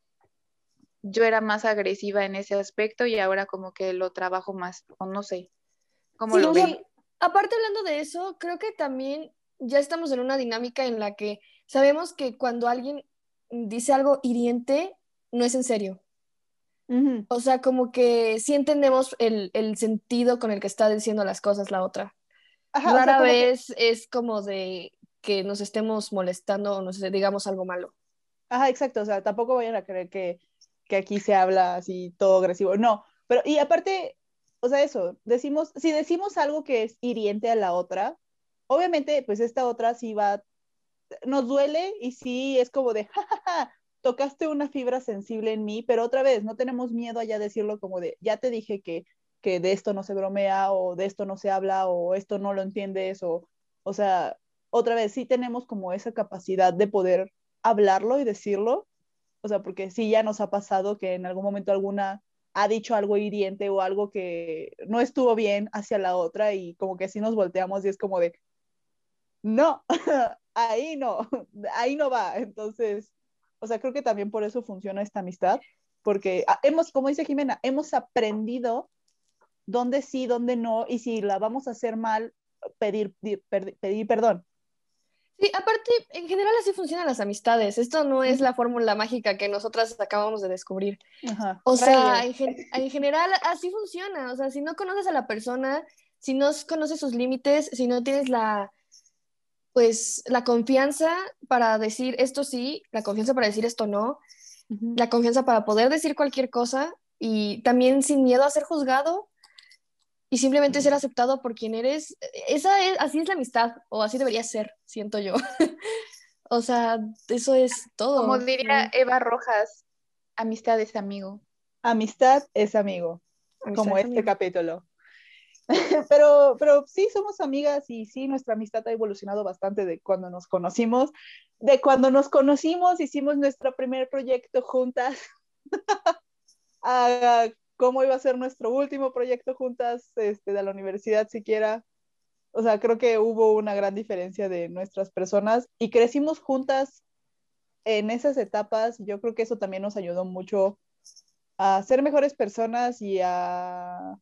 yo era más agresiva en ese aspecto y ahora como que lo trabajo más, o no sé. ¿Cómo lo ven? Aparte hablando de eso, creo que también ya estamos en una dinámica en la que sabemos que cuando alguien dice algo hiriente, no es en serio. O sea, como que sí entendemos el, sentido con el que está diciendo las cosas la otra. Rara vez es como de que nos estemos molestando o nos digamos algo malo. Ajá, exacto. O sea, tampoco vayan a creer que, que aquí se habla así todo agresivo. No, pero y aparte, o sea, eso, decimos, si decimos algo que es hiriente a la otra, obviamente, pues esta otra sí va, nos duele y sí es como de, jajaja, tocaste una fibra sensible en mí, pero otra vez, no tenemos miedo a ya decirlo como de, ya te dije que, que de esto no se bromea o de esto no se habla o esto no lo entiendes o, o sea, otra vez, sí tenemos como esa capacidad de poder hablarlo y decirlo, o sea, porque sí ya nos ha pasado que en algún momento alguna ha dicho algo hiriente o algo que no estuvo bien hacia la otra y como que así nos volteamos y es como de, no, ahí no, ahí no va. Entonces, o sea, creo que también por eso funciona esta amistad, porque ah, hemos, como dice Jimena, hemos aprendido dónde sí, dónde no, y si la vamos a hacer mal, pedir, pedir, perdón. Sí, aparte, en general así funcionan las amistades. Esto no es la fórmula mágica que nosotras acabamos de descubrir. O sea, en, en, general así funciona. O sea, si no conoces a la persona, si no conoces sus límites, si no tienes la, pues la confianza para decir esto sí, la confianza para decir esto no, la confianza para poder decir cualquier cosa y también sin miedo a ser juzgado y simplemente ser aceptado por quien eres. Esa es, así es la amistad, o así debería ser, siento yo. o sea, eso es todo. Como diría Eva Rojas, amistad es amigo. Amistad es amigo, como este capítulo. pero, pero sí somos amigas y sí, nuestra amistad ha evolucionado bastante de cuando nos conocimos. De cuando nos conocimos, hicimos nuestro primer proyecto juntas. a cómo iba a ser nuestro último proyecto juntas este, de la universidad siquiera. O sea, creo que hubo una gran diferencia de nuestras personas y crecimos juntas en esas etapas. Yo creo que eso también nos ayudó mucho a ser mejores personas y a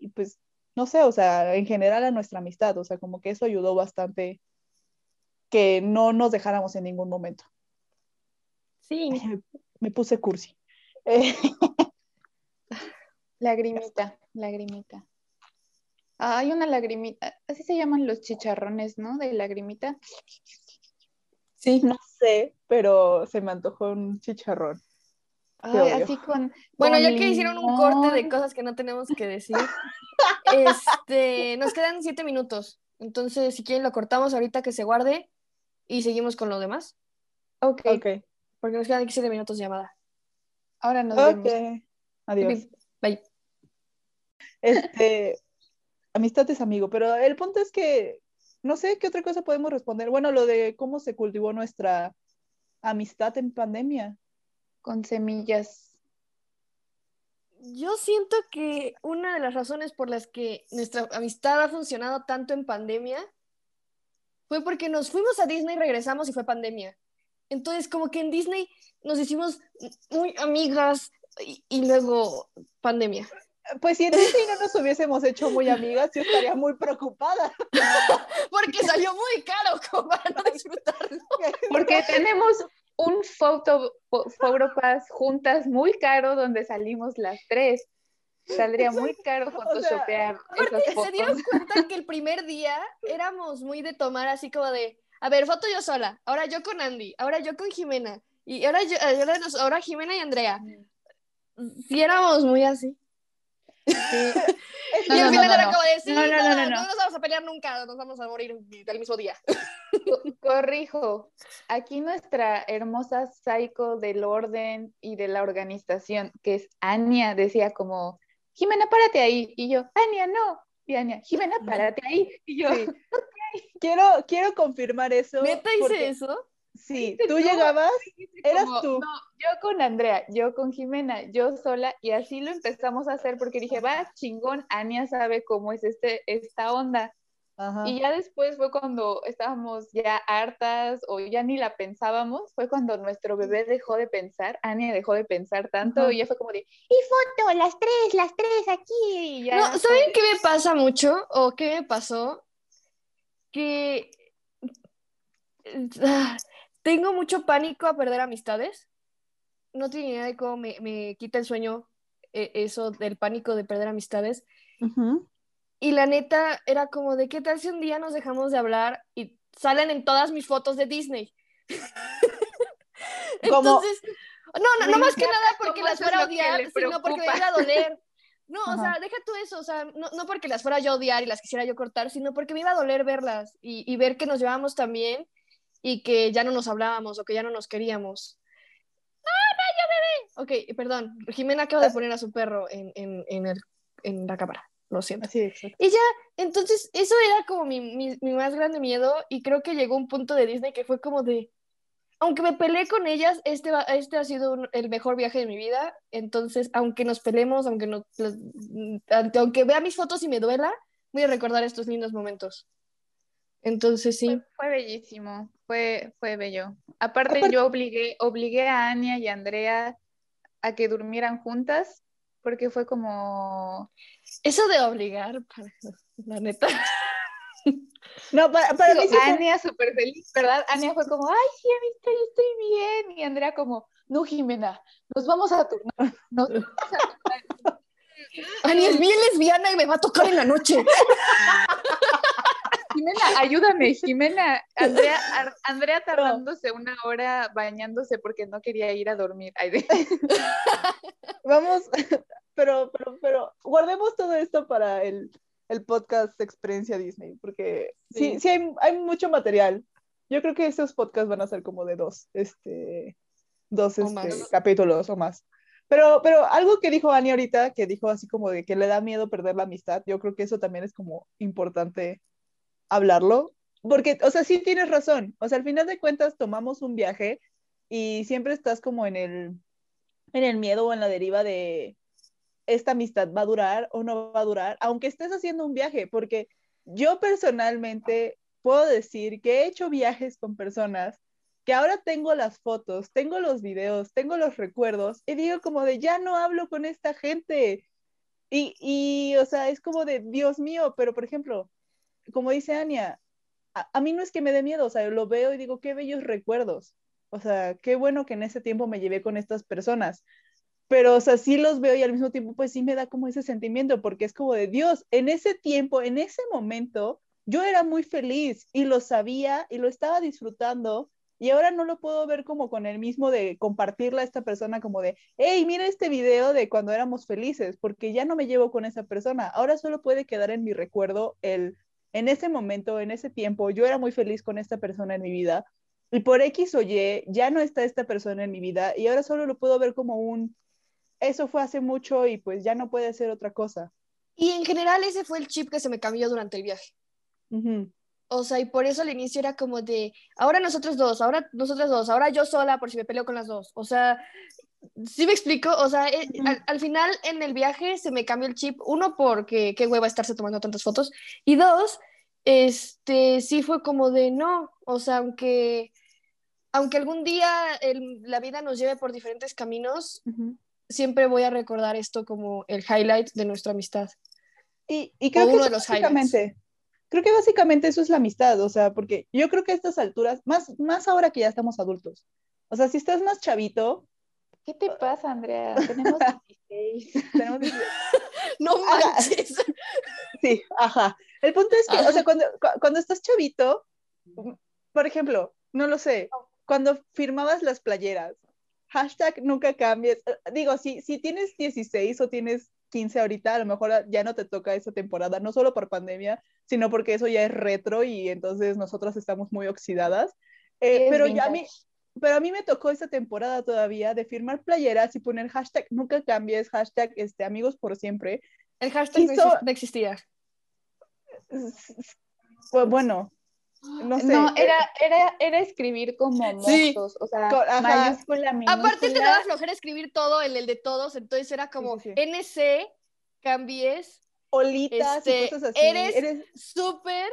y pues, no sé, o sea, en general a nuestra amistad, o sea, como que eso ayudó bastante que no nos dejáramos en ningún momento. Sí. me puse cursi. lagrimita, lagrimita. Ah, hay una lagrimita, así se llaman los chicharrones, ¿no? De lagrimita. Sí, no sé, pero se me antojó un chicharrón así con. Bueno, ya que hicieron un corte de cosas que no tenemos que decir, este, nos quedan siete minutos. Entonces, si quieren, lo cortamos ahorita que se guarde y seguimos con lo demás. Ok. okay. Porque nos quedan siete minutos de llamada. Ahora nos vemos. Adiós. Bye. Este, amistad es amigo, pero el punto es que no sé qué otra cosa podemos responder. Bueno, lo de cómo se cultivó nuestra amistad en pandemia con semillas. Yo siento que una de las razones por las que nuestra amistad ha funcionado tanto en pandemia fue porque nos fuimos a Disney, regresamos y fue pandemia. Entonces, como que en Disney nos hicimos muy amigas y, luego pandemia. Pues si en Disney no nos hubiésemos hecho muy amigas, yo estaría muy preocupada. Porque salió muy caro como para no disfrutarlo. Porque tenemos un foto, pass juntas muy caro donde salimos las tres. Saldría muy caro photoshopear esas fotos. ¿Se dieron cuenta que el primer día éramos muy de tomar así como de, a ver, foto yo sola, ahora yo con Andy, ahora yo con Jimena, y ahora, yo, ahora, ahora Jimena y Andrea? Si éramos muy así. Sí. y al final era como decir, no, no, no, no, nos vamos a pelear nunca, nos vamos a morir el mismo día. Corrijo, aquí nuestra hermosa psycho del orden y de la organización, que es Ania, decía como, Jimena, párate ahí. Y yo, Ania, no. Y Ania, Jimena, párate ahí. Y yo, quiero, quiero confirmar eso. ¿Neta hice eso? Sí, tú llegabas, eras tú. No, yo con Andrea, yo con Jimena, yo sola, y así lo empezamos a hacer porque dije, va, chingón, Ania sabe cómo es este, esta onda. Y ya después fue cuando estábamos ya hartas o ya ni la pensábamos, fue cuando nuestro bebé dejó de pensar, Ania dejó de pensar tanto y ya fue como de, y foto, las tres, las tres aquí. ya no, ¿saben qué me pasa mucho o qué me pasó? Que tengo mucho pánico a perder amistades. No tiene idea de cómo me, quita el sueño eh, eso del pánico de perder amistades. Y la neta era como de qué tal si un día nos dejamos de hablar y salen en todas mis fotos de Disney. Entonces, no, no, no más que nada porque las fuera a odiar, sino porque me iba a doler. No, o sea, deja tú eso, o sea, no, no, porque las fuera yo a odiar y las quisiera yo cortar, sino porque me iba a doler verlas y, y ver que nos llevábamos tan bien y que ya no nos hablábamos o que ya no nos queríamos. ¡No, no, yo bebé! Ok, perdón, Jimena acaba de ah. poner a su perro en, en, en, el, en la cámara lo siento. y ya, entonces, eso era como mi, mi, mi, más grande miedo y creo que llegó un punto de Disney que fue como de, aunque me peleé con ellas, este, este ha sido el mejor viaje de mi vida, entonces, aunque nos peleemos, aunque, no, aunque vea mis fotos y me duela, voy a recordar estos lindos momentos. Entonces, sí. Fue, bellísimo, fue, fue bello. Aparte, yo obligué, obligué a Ania y a Andrea a que durmieran juntas porque fue como... Eso de obligar, la neta. No, para, para mí Ania súper feliz, ¿verdad? Ania fue como, ay, sí, yo estoy bien. Y Andrea como, no, Jimena, nos vamos a turnar. Nos Ania es bien lesbiana y me va a tocar en la noche. Jimena, ayúdame, Jimena. Andrea, Andrea tardándose una hora bañándose porque no quería ir a dormir. Vamos, pero, pero, pero guardemos todo esto para el, el podcast Experiencia Disney, porque sí, sí, hay, hay, mucho material. Yo creo que esos podcasts van a ser como de dos, este, dos este, capítulos o más. Pero, pero algo que dijo Ani ahorita, que dijo así como de que le da miedo perder la amistad, yo creo que eso también es como importante hablarlo, porque, o sea, sí tienes razón, o sea, al final de cuentas tomamos un viaje y siempre estás como en el, en el miedo o en la deriva de esta amistad va a durar o no va a durar, aunque estés haciendo un viaje, porque yo personalmente puedo decir que he hecho viajes con personas que ahora tengo las fotos, tengo los videos, tengo los recuerdos y digo como de ya no hablo con esta gente. Y, y o sea, es como de Dios mío, pero por ejemplo, como dice Ania, a, mí no es que me dé miedo, o sea, lo veo y digo, qué bellos recuerdos. O sea, qué bueno que en ese tiempo me llevé con estas personas. Pero, o sea, sí los veo y al mismo tiempo, pues sí me da como ese sentimiento, porque es como de Dios, en ese tiempo, en ese momento, yo era muy feliz y lo sabía y lo estaba disfrutando y ahora no lo puedo ver como con el mismo de compartirla a esta persona como de, hey, mira este video de cuando éramos felices, porque ya no me llevo con esa persona, ahora solo puede quedar en mi recuerdo el en ese momento, en ese tiempo, yo era muy feliz con esta persona en mi vida y por X o Y ya no está esta persona en mi vida y ahora solo lo puedo ver como un, eso fue hace mucho y pues ya no puede ser otra cosa. Y en general ese fue el chip que se me cambió durante el viaje. O sea, y por eso al inicio era como de, ahora nosotros dos, ahora nosotros dos, ahora yo sola por si me peleo con las dos. O sea, sí me explico, o sea, eh, al, al, final en el viaje se me cambió el chip, uno porque qué hueva estarse tomando tantas fotos, y dos, este, sí fue como de no, o sea, aunque, aunque algún día el, la vida nos lleve por diferentes caminos, siempre voy a recordar esto como el highlight de nuestra amistad. Y, creo que de los básicamente, creo que básicamente eso es la amistad, o sea, porque yo creo que a estas alturas, más, más ahora que ya estamos adultos, o sea, si estás más chavito. ¿Qué te pasa, Andrea? Tenemos 16. Tenemos 16. no manches. Sí, ajá. El punto es que, o sea, cuando, cuando estás chavito, por ejemplo, no lo sé, cuando firmabas las playeras, hashtag nunca cambies. Eh, digo, si, si tienes 16 o tienes 15 ahorita, a lo mejor ya no te toca esa temporada, no solo por pandemia, sino porque eso ya es retro y entonces nosotras estamos muy oxidadas. Eh, pero ya a mí, pero a mí me tocó esta temporada todavía de firmar playeras y poner hashtag nunca cambies, hashtag este, amigos por siempre. El hashtag no existía. Pues bueno, no sé. No, era, era, era escribir como mozos, o sea, mayúscula, minúscula. Aparte te daba flojera escribir todo en el de todos, entonces era como NC, cambies. Olitas y este, cosas así. Eres súper,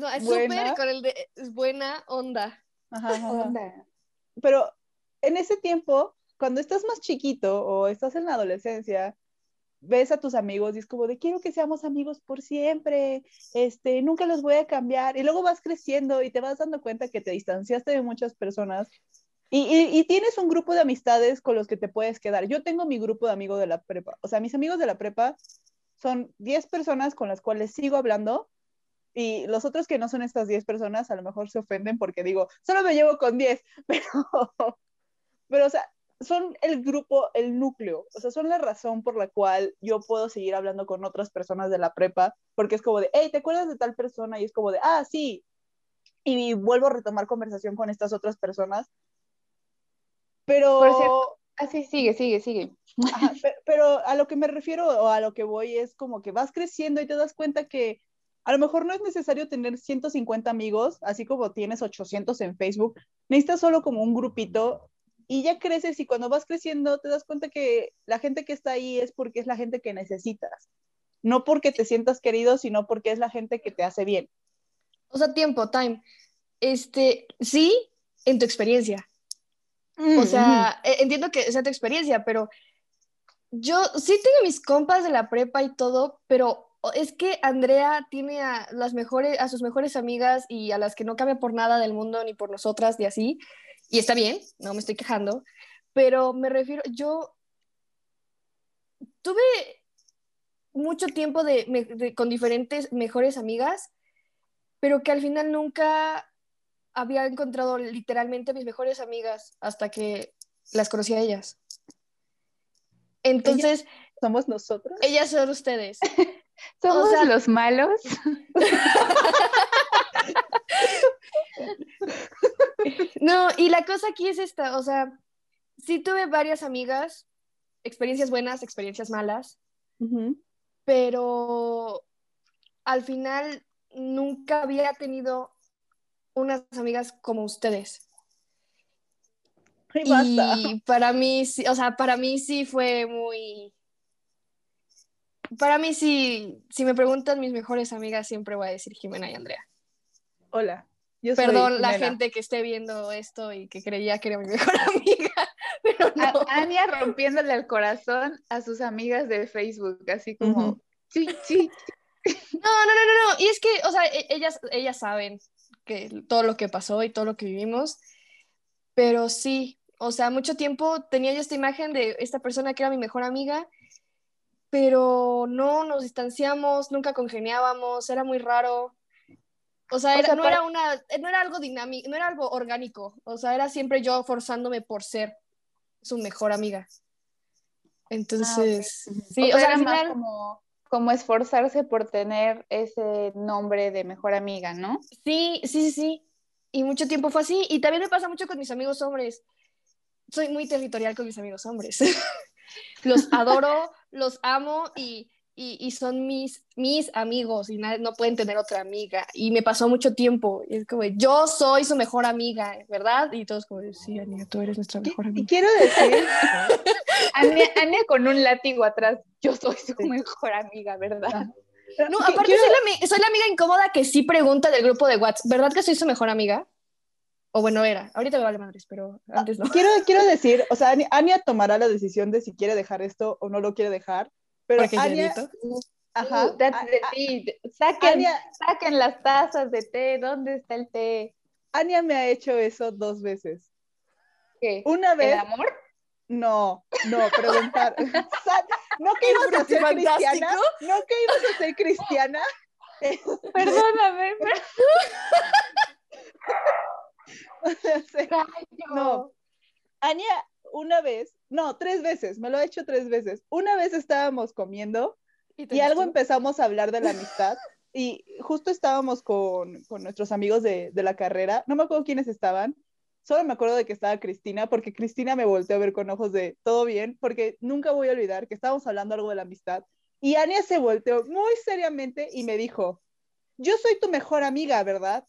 no, es súper con el de, es buena onda. Ajá, Onda. Pero en ese tiempo, cuando estás más chiquito o estás en la adolescencia, ves a tus amigos y es como de quiero que seamos amigos por siempre, este, nunca los voy a cambiar. Y luego vas creciendo y te vas dando cuenta que te distanciaste de muchas personas y, tienes un grupo de amistades con los que te puedes quedar. Yo tengo mi grupo de amigos de la prepa. O sea, mis amigos de la prepa son 10 personas con las cuales sigo hablando y los otros que no son estas 10 personas a lo mejor se ofenden porque digo, solo me llevo con 10, pero, pero o sea, son el grupo, el núcleo, o sea, son la razón por la cual yo puedo seguir hablando con otras personas de la prepa, porque es como de, hey, ¿te acuerdas de tal persona? Y es como de, ah, sí. Y vuelvo a retomar conversación con estas otras personas. Pero... Por así sigue, sigue, sigue. pero, pero a lo que me refiero o a lo que voy es como que vas creciendo y te das cuenta que a lo mejor no es necesario tener 150 amigos, así como tienes 800 en Facebook. Necesitas solo como un grupito y ya creces y cuando vas creciendo te das cuenta que la gente que está ahí es porque es la gente que necesitas. No porque te sientas querido, sino porque es la gente que te hace bien. O sea, tiempo, time. Este, sí, en tu experiencia. o sea, e, entiendo que sea tu experiencia, pero yo sí tengo mis compas de la prepa y todo, pero es que Andrea tiene a las mejores, a sus mejores amigas y a las que no cambia por nada del mundo ni por nosotras y así y está bien, no me estoy quejando, pero me refiero, yo tuve mucho tiempo de, con diferentes mejores amigas, pero que al final nunca había encontrado literalmente mis mejores amigas hasta que las conocí a ellas. Entonces, somos nosotros. Ellas son ustedes. Somos los malos. No, y la cosa aquí es esta, o sea, sí tuve varias amigas, experiencias buenas, experiencias malas, pero al final nunca había tenido unas amigas como ustedes. Y para mí, sí, o sea, para mí sí fue muy... Para mí sí, si me preguntan mis mejores amigas, siempre voy a decir Jimena y Andrea. Hola. Perdón la gente que esté viendo esto y que creía que era mi mejor amiga, pero no. Ania rompiéndole el corazón a sus amigas de Facebook, así como, sí, sí. No, no, no, no, no. Y es que, o sea, e, ellas, ellas saben que todo lo que pasó y todo lo que vivimos, pero sí, o sea, mucho tiempo tenía yo esta imagen de esta persona que era mi mejor amiga, pero no nos distanciamos, nunca congeniábamos, era muy raro. O sea, no, era una, no era algo dinámico, no era algo orgánico. O sea, era siempre yo forzándome por ser su mejor amiga. Entonces, ah, sí, o, sea, era como, como esforzarse por tener ese nombre de mejor amiga, ¿no? Sí, sí, sí, sí. Y mucho tiempo fue así. Y también me pasa mucho con mis amigos hombres. Soy muy territorial con mis amigos hombres. los adoro, los amo y y, son mis, mis amigos y no pueden tener otra amiga. Y me pasó mucho tiempo. Y es como, yo soy su mejor amiga, ¿verdad? Y todos como, sí, Ania, tú eres nuestra mejor amiga. Y quiero decir, Ania, con un látigo atrás, yo soy su mejor amiga, ¿verdad? No, aparte soy, la, soy la amiga incómoda que sí pregunta del grupo de WhatsApp, ¿verdad que soy su mejor amiga? O bueno, era. Ahorita me vale madres, pero ah, antes no. Quiero, quiero decir, o sea, Ania tomará la decisión de si quiere dejar esto o no lo quiere dejar. Pero Ania, Ajá. Uh, saquen, saquen las tazas de té. ¿Dónde está el té? Ania me ha hecho eso dos veces. ¿Qué? Una vez. ¿El amor? No, no, preguntar. ¿No que ibas a ser cristiana? ¿No que ibas a ser cristiana? Perdóname. no. Ania, una vez, no, tres veces, me lo ha hecho tres veces. Una vez estábamos comiendo y, algo empezamos a hablar de la amistad y justo estábamos con, con nuestros amigos de, de, la carrera, no me acuerdo quiénes estaban, solo me acuerdo de que estaba Cristina, porque Cristina me volteó a ver con ojos de todo bien, porque nunca voy a olvidar que estábamos hablando algo de la amistad y Ania se volteó muy seriamente y me dijo, yo soy tu mejor amiga, ¿verdad?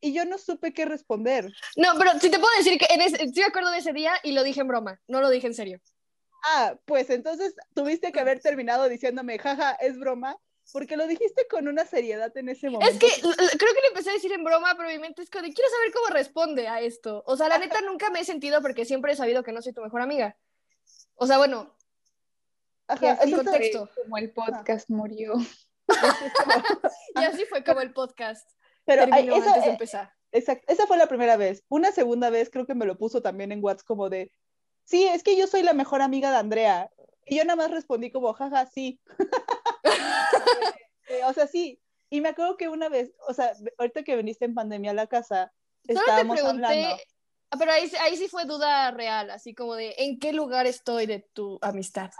Y yo no supe qué responder. No, pero si te puedo decir que en ese, sí me acuerdo de ese día y lo dije en broma, no lo dije en serio. Ah, pues entonces tuviste que haber terminado diciéndome, jaja, es broma, porque lo dijiste con una seriedad en ese momento. Es que creo que le empecé a decir en broma, pero mi mente es que quiero saber cómo responde a esto. O sea, la neta nunca me he sentido porque siempre he sabido que no soy tu mejor amiga. O sea, bueno. Ajá, es contexto. Como el podcast murió. y así fue como el podcast. Pero terminó antes de eh, empezar. Exacto, esa fue la primera vez. Una segunda vez creo que me lo puso también en WhatsApp como de, sí, es que yo soy la mejor amiga de Andrea. Y yo nada más respondí como, jaja, sí. Eh, o sea, sí. Y me acuerdo que una vez, o sea, ahorita que viniste en pandemia a la casa, estábamos te pregunté, hablando. Ah, pero ahí, ahí sí fue duda real, así como de, ¿en qué lugar estoy de tu amistad?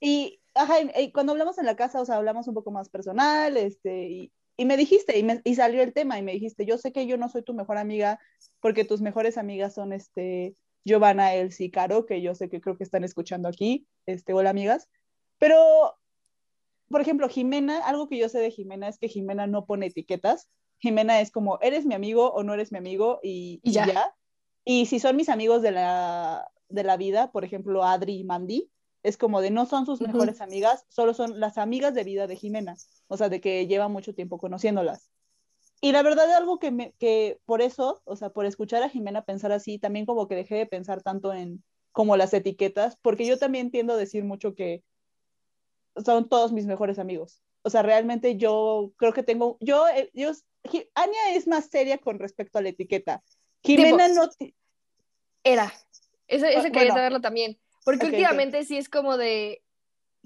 Y, ajá, y, cuando hablamos en la casa, o sea, hablamos un poco más personal, este, y, y me dijiste, y, me, y, salió el tema, y me dijiste, yo sé que yo no soy tu mejor amiga, porque tus mejores amigas son, este, Giovanna, Elsie y Caro, que yo sé que creo que están escuchando aquí. Este, hola, amigas. Pero, por ejemplo, Jimena, algo que yo sé de Jimena es que Jimena no pone etiquetas. Jimena es como, eres mi amigo o no eres mi amigo y, ya. Y si son mis amigos de la, de la vida, por ejemplo, Adri y Mandy, es como de no son sus mejores amigas, solo son las amigas de vida de Jimena, o sea, de que lleva mucho tiempo conociéndolas. Y la verdad es algo que, me, que por eso, o sea, por escuchar a Jimena pensar así, también como que dejé de pensar tanto en como las etiquetas, porque yo también tiendo a decir mucho que son todos mis mejores amigos. O sea, realmente yo creo que tengo, yo, eh, yo, Ania es más seria con respecto a la etiqueta. Jimena no... Era. Ese, ese quería saberlo también. Porque últimamente sí es como de,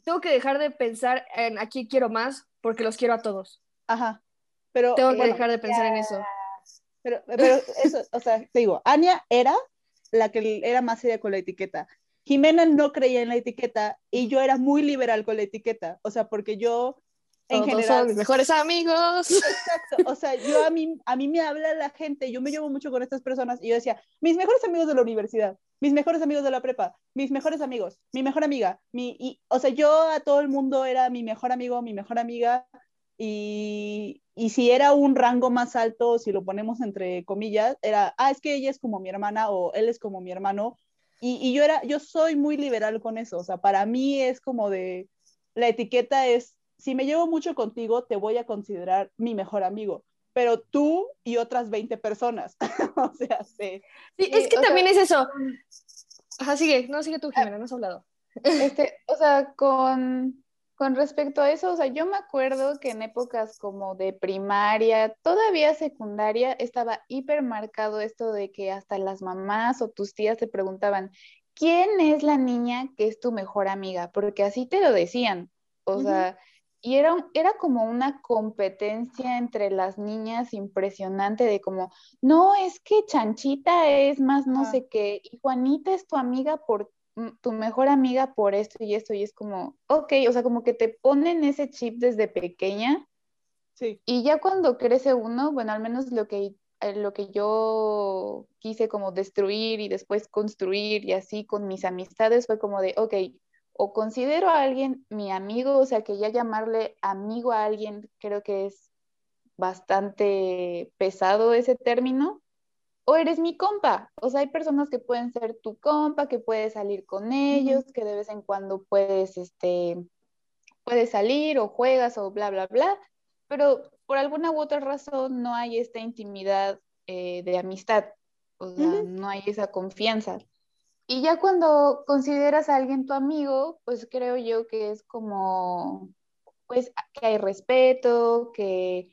tengo que dejar de pensar en aquí quiero más porque los quiero a todos. Ajá. Pero, Tengo que dejar de pensar en eso. Pero, pero eso, o sea, te digo, Ania era la que era más seria con la etiqueta. Jimena no creía en la etiqueta y yo era muy liberal con la etiqueta. O sea, porque yo en general son mis mejores amigos. Exacto, o sea, yo a mí a mí me habla la gente, yo me llevo mucho con estas personas y yo decía, mis mejores amigos de la universidad, mis mejores amigos de la prepa, mis mejores amigos, mi mejor amiga, mi y o sea, yo a todo el mundo era mi mejor amigo, mi mejor amiga y, y si era un rango más alto, si lo ponemos entre comillas, era, ah, es que ella es como mi hermana o él es como mi hermano. Y, y, yo era, yo soy muy liberal con eso, o sea, para mí es como de, la etiqueta es, si me llevo mucho contigo, te voy a considerar mi mejor amigo, pero tú y otras 20 personas, o sea, sí. Sí, es que también es eso. Ajá, sigue, no, sigue tú, Jimena, no has hablado. Este, o sea, con, con respecto a eso, o sea, yo me acuerdo que en épocas como de primaria, todavía secundaria, estaba hiper marcado esto de que hasta las mamás o tus tías te preguntaban, ¿quién es la niña que es tu mejor amiga? Porque así te lo decían, o sea, y era, era como una competencia entre las niñas impresionante de como, no, es que Chanchita es más no sé qué, y Juanita es tu amiga por tu mejor amiga por esto y esto, y es como, ok, o sea, como que te ponen ese chip desde pequeña. Sí. Y ya cuando crece uno, bueno, al menos lo que, eh, lo que yo quise como destruir y después construir y así con mis amistades fue como de, ok, o considero a alguien mi amigo, o sea, que ya llamarle amigo a alguien creo que es bastante pesado ese término, o eres mi compa. O sea, hay personas que pueden ser tu compa, que puedes salir con ellos, que de vez en cuando puedes, este, puedes salir o juegas o bla, bla, bla, pero por alguna u otra razón no hay esta intimidad eh, de amistad, o sea, no hay esa confianza. Y ya cuando consideras a alguien tu amigo, pues creo yo que es como, pues que hay respeto, que,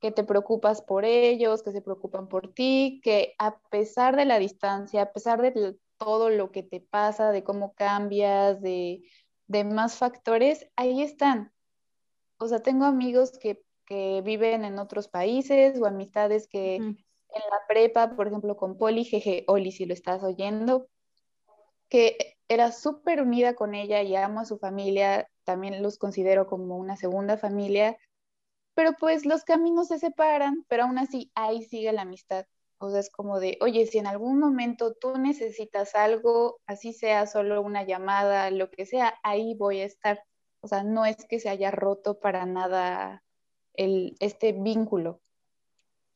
que te preocupas por ellos, que se preocupan por ti, que a pesar de la distancia, a pesar de todo lo que te pasa, de cómo cambias, de, de más factores, ahí están. O sea, tengo amigos que, que viven en otros países o amistades que en la prepa, por ejemplo, con Poli, jeje, Oli, si lo estás oyendo, que era súper unida con ella y amo a su familia, también los considero como una segunda familia, pero pues los caminos se separan, pero aún así ahí sigue la amistad. O sea, es como de, oye, si en algún momento tú necesitas algo, así sea solo una llamada, lo que sea, ahí voy a estar. O sea, no es que se haya roto para nada el, este vínculo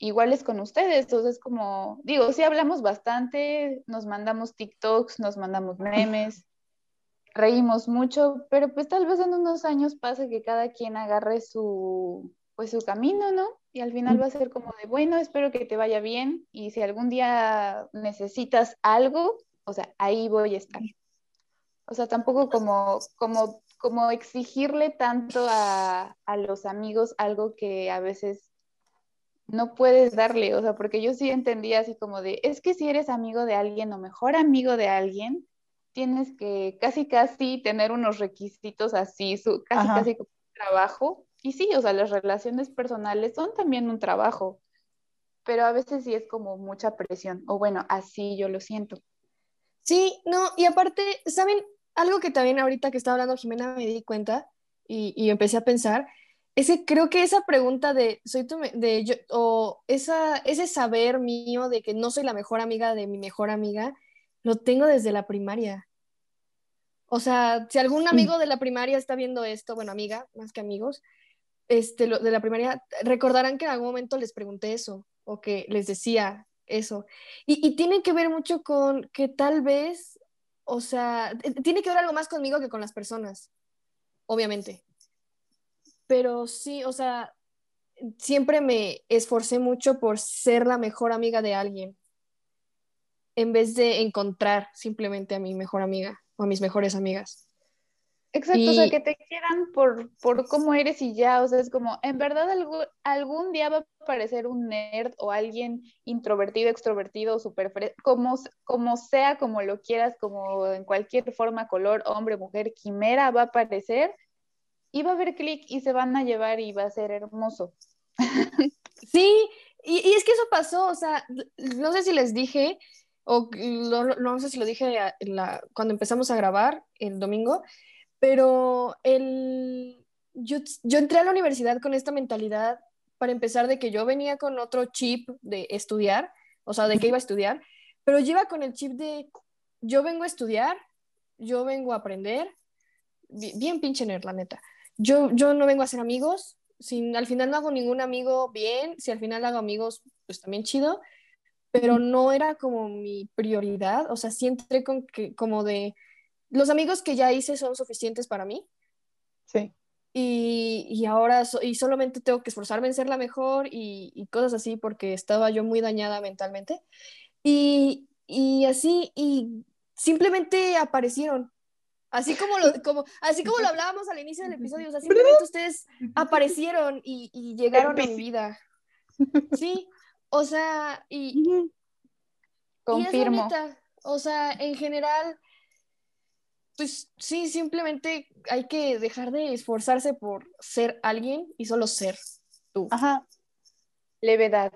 igual es con ustedes, entonces es como, digo, sí hablamos bastante, nos mandamos TikToks, nos mandamos memes, reímos mucho, pero pues tal vez en unos años pase que cada quien agarre su, pues su camino, ¿no? Y al final va a ser como de, bueno, espero que te vaya bien y si algún día necesitas algo, o sea, ahí voy a estar. O sea, tampoco como, como, como exigirle tanto a, a los amigos algo que a veces no puedes darle, o sea, porque yo sí entendía así como de, es que si eres amigo de alguien o mejor amigo de alguien, tienes que casi casi tener unos requisitos así, su, casi casi como un trabajo. Y sí, o sea, las relaciones personales son también un trabajo, pero a veces sí es como mucha presión, o bueno, así yo lo siento. Sí, no, y aparte, ¿saben? Algo que también ahorita que estaba hablando Jimena me di cuenta y, y empecé a pensar, ese, creo que esa pregunta de, soy tu, de yo, o esa, ese saber mío de que no soy la mejor amiga de mi mejor amiga, lo tengo desde la primaria. O sea, si algún amigo de la primaria está viendo esto, bueno, amiga, más que amigos, este, lo, de la primaria, recordarán que en algún momento les pregunté eso, o que les decía eso. Y, y tiene que ver mucho con que tal vez, o sea, tiene que ver algo más conmigo que con las personas, obviamente pero sí, o sea, siempre me esforcé mucho por ser la mejor amiga de alguien, en vez de encontrar simplemente a mi mejor amiga o a mis mejores amigas. Exacto, o sea, que te quieran por, por cómo eres y ya, o sea, es como, en verdad algún, algún día va a aparecer un nerd o alguien introvertido, extrovertido, super como, como sea, como lo quieras, como en cualquier forma, color, hombre, mujer, quimera, va a aparecer y va a haber clic y se van a llevar y va a ser hermoso. Sí, y, es que eso pasó, o sea, no sé si les dije, o no sé si lo dije cuando empezamos a grabar el domingo, pero el, yo, yo entré a la universidad con esta mentalidad, para empezar, de que yo venía con otro chip de estudiar, o sea, de que iba a estudiar, pero lleva con el chip de yo vengo a estudiar, yo vengo a aprender, bien pinche nerd, la neta yo, yo no vengo a ser amigos, si al final no hago ningún amigo bien, si al final hago amigos, pues también chido, pero no era como mi prioridad, o sea, sí entré con que, como de, los amigos que ya hice son suficientes para mí. Sí. Y, y ahora, y solamente tengo que esforzarme en ser la mejor y, y, cosas así, porque estaba yo muy dañada mentalmente. Y, y así, y simplemente aparecieron, Así como lo, como, así como lo hablábamos al inicio del episodio, o sea, simplemente ustedes aparecieron y, y llegaron a mi vida. Sí, o sea, y... Confirmo. o sea, en general, pues sí, simplemente hay que dejar de esforzarse por ser alguien y solo ser tú. Ajá. Levedad.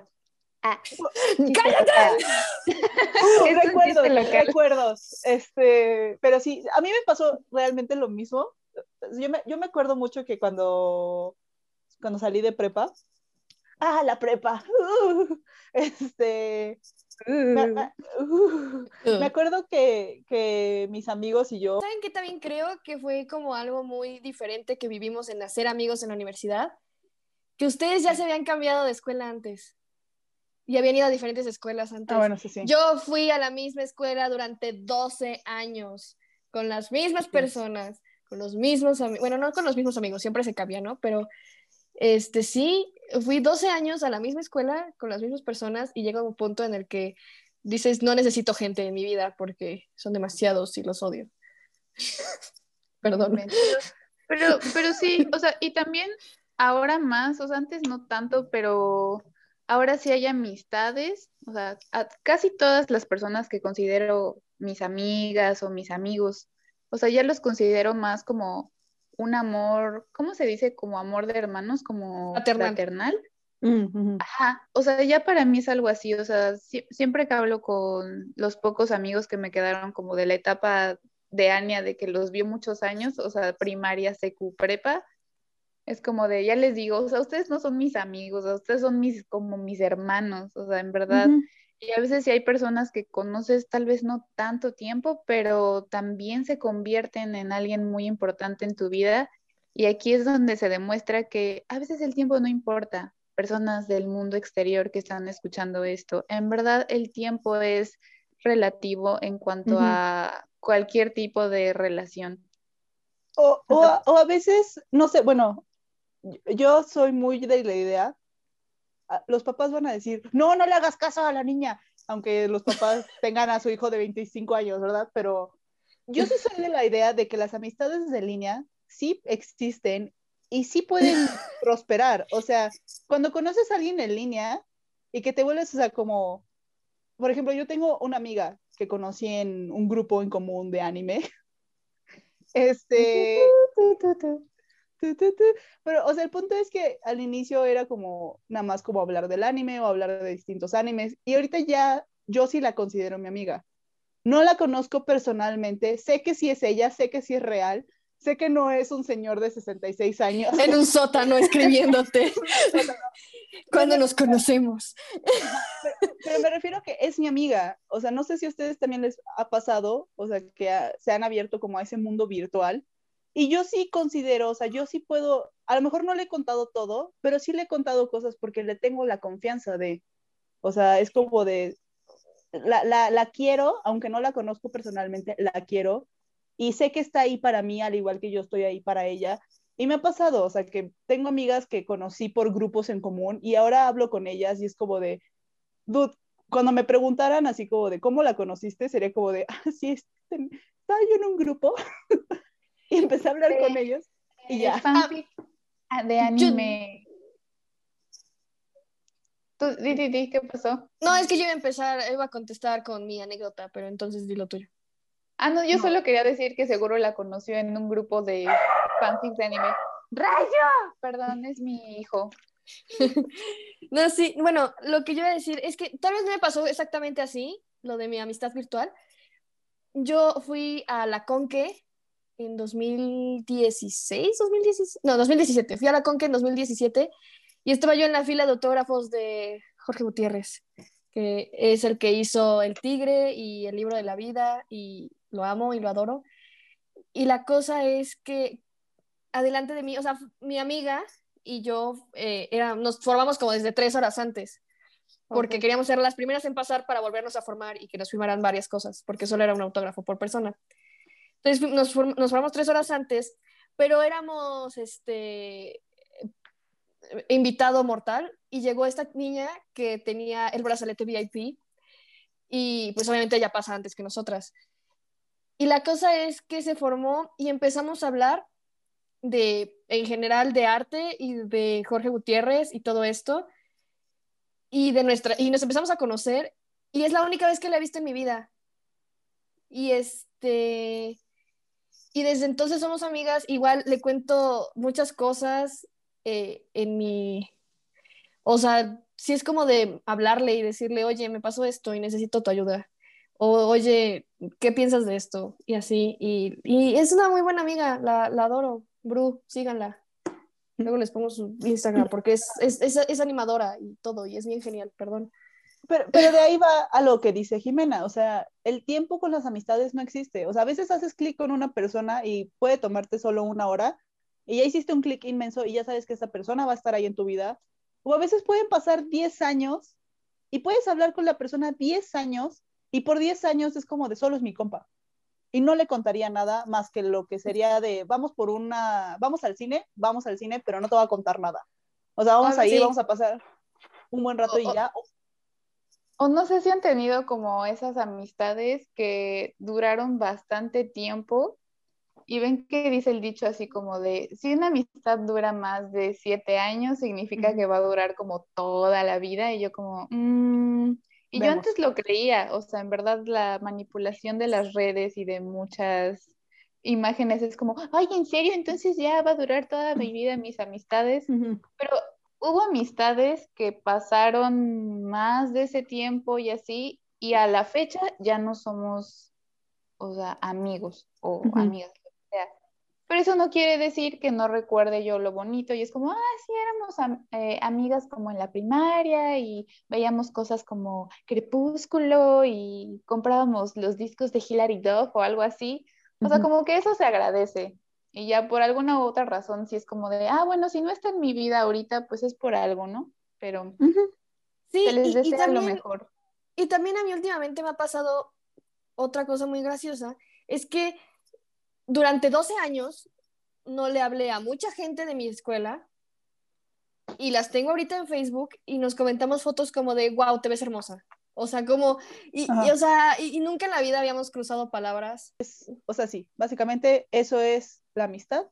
¡Cállate! Uh, recuerdos, recuerdos. Este, pero sí, a mí me pasó realmente lo mismo. Yo me, yo me acuerdo mucho que cuando, cuando salí de prepa, ah, la prepa, uh, este, me, uh, me, acuerdo que, que, mis amigos y yo... ¿Saben qué también creo que fue como algo muy diferente que vivimos en hacer amigos en la universidad? Que ustedes ya se habían cambiado de escuela antes y habían ido a diferentes escuelas antes. Ah, bueno, sí, sí. Yo fui a la misma escuela durante 12 años, con las mismas personas, con los mismos amigos, bueno, no con los mismos amigos, siempre se cambia, ¿no? Pero Este, sí, fui 12 años a la misma escuela con las mismas personas y llega un punto en el que dices, no necesito gente en mi vida porque son demasiados y los odio. Perdón. Pero, pero sí, o sea, y también ahora más, o sea, antes no tanto, pero ahora sí hay amistades, o sea, casi todas las personas que considero mis amigas o mis amigos, o sea, ya los considero más como un amor, ¿cómo se dice? Como amor de hermanos, como fraternal. Ajá, o sea, ya para mí es algo así, o sea, siempre que hablo con los pocos amigos que me quedaron como de la etapa de Ania, de que los vio muchos años, o sea, primaria, secu, prepa, es como de, ya les digo, o sea, ustedes no son mis amigos, o ustedes son mis, como mis hermanos, o sea, en verdad. Y a veces sí hay personas que conoces tal vez no tanto tiempo, pero también se convierten en alguien muy importante en tu vida. Y aquí es donde se demuestra que a veces el tiempo no importa. Personas del mundo exterior que están escuchando esto, en verdad el tiempo es relativo en cuanto a cualquier tipo de relación. O, o, a, veces, no sé, bueno, yo soy muy de la idea, los papás van a decir, no, no le hagas caso a la niña, aunque los papás tengan a su hijo de 25 años, ¿verdad? Pero yo sí soy de la idea de que las amistades de línea sí existen y sí pueden prosperar. O sea, cuando conoces a alguien en línea y que te vuelves, o sea, como, por ejemplo, yo tengo una amiga que conocí en un grupo en común de anime. Este. Pero, o sea, el punto es que al inicio era como nada más como hablar del anime o hablar de distintos animes. Y ahorita ya yo sí la considero mi amiga. No la conozco personalmente, sé que sí es ella, sé que sí es real, sé que no es un señor de 66 años. En un sótano escribiéndote. Cuando nos conocemos. Pero, me refiero a que es mi amiga. O sea, no sé si a ustedes también les ha pasado, o sea, que se han abierto como a ese mundo virtual. Y yo sí considero, o sea, yo sí puedo, a lo mejor no le he contado todo, pero sí le he contado cosas porque le tengo la confianza de, o sea, es como de, la, la, la quiero, aunque no la conozco personalmente, la quiero. Y sé que está ahí para mí, al igual que yo estoy ahí para ella. Y me ha pasado, o sea, que tengo amigas que conocí por grupos en común y ahora hablo con ellas y es como de, dude, cuando me preguntaran así como de cómo la conociste, sería como de, ah, sí, estaba yo en un grupo y empecé a hablar con ellos y ya. Ah, de anime. Tú, di, di, di, ¿qué pasó? No, es que yo iba a empezar, iba a contestar con mi anécdota, pero entonces di lo tuyo. Ah, no, yo solo quería decir que seguro la conoció en un grupo de fanfics de anime. ¡Rayo! Perdón, es mi hijo. no, sí, bueno, lo que yo iba a decir es que tal vez me pasó exactamente así, lo de mi amistad virtual. Yo fui a la Conque en 2016, 2016, no, 2017. Fui a la Conque en 2017 y estaba yo en la fila de autógrafos de Jorge Gutiérrez, que es el que hizo El Tigre y El Libro de la Vida y lo amo y lo adoro. Y la cosa es que adelante de mí, o sea, mi amiga y yo eh, era, nos formamos como desde tres horas antes, porque queríamos ser las primeras en pasar para volvernos a formar y que nos firmaran varias cosas, porque solo era un autógrafo por persona. Entonces nos, nos formamos tres horas antes, pero éramos este invitado mortal y llegó esta niña que tenía el brazalete VIP y pues obviamente ella pasa antes que nosotras. Y la cosa es que se formó y empezamos a hablar de, en general, de arte y de Jorge Gutiérrez y todo esto. Y, de nuestra, y nos empezamos a conocer y es la única vez que la he visto en mi vida. Y este... Y desde entonces somos amigas, igual le cuento muchas cosas eh, en mi... O sea, si es como de hablarle y decirle, oye, me pasó esto y necesito tu ayuda o oye, ¿qué piensas de esto? Y así, y, y es una muy buena amiga, la, la, adoro, Bru, síganla. Luego les pongo su Instagram porque es, es, es, es animadora y todo, y es bien genial, perdón. Pero, pero, de ahí va a lo que dice Jimena, o sea, el tiempo con las amistades no existe, o sea, a veces haces clic con una persona y puede tomarte solo una hora y ya hiciste un clic inmenso y ya sabes que esa persona va a estar ahí en tu vida, o a veces pueden pasar 10 años y puedes hablar con la persona 10 años y por 10 años es como de solo es mi compa. Y no le contaría nada más que lo que sería de vamos por una, vamos al cine, vamos al cine, pero no te voy a contar nada. O sea, vamos a ir, vamos a pasar un buen rato y ya. O no sé si han tenido como esas amistades que duraron bastante tiempo y ven que dice el dicho así como de, si una amistad dura más de siete años, significa que va a durar como toda la vida. Y yo como, mm". y yo antes lo creía, o sea, en verdad la manipulación de las redes y de muchas imágenes es como, ay, ¿en serio? Entonces ya va a durar toda mi vida mis amistades. Pero hubo amistades que pasaron más de ese tiempo y así, y a la fecha ya no somos, o sea, amigos o amigas. pero eso no quiere decir que no recuerde yo lo bonito y es como, ah, sí, éramos eh, amigas como en la primaria y veíamos cosas como Crepúsculo y comprábamos los discos de Hilary Duff o algo así. O sea, como que eso se agradece. Y ya por alguna u otra razón, si es como de, ah, bueno, si no está en mi vida ahorita, pues es por algo, ¿no? Pero sí, se les desea lo mejor. Y también a mí últimamente me ha pasado otra cosa muy graciosa, es que durante 12 años no le hablé a mucha gente de mi escuela y las tengo ahorita en Facebook y nos comentamos fotos como de, wow, te ves hermosa. O sea, como, y, o sea, y, nunca en la vida habíamos cruzado palabras. o sea, sí, básicamente eso es la amistad.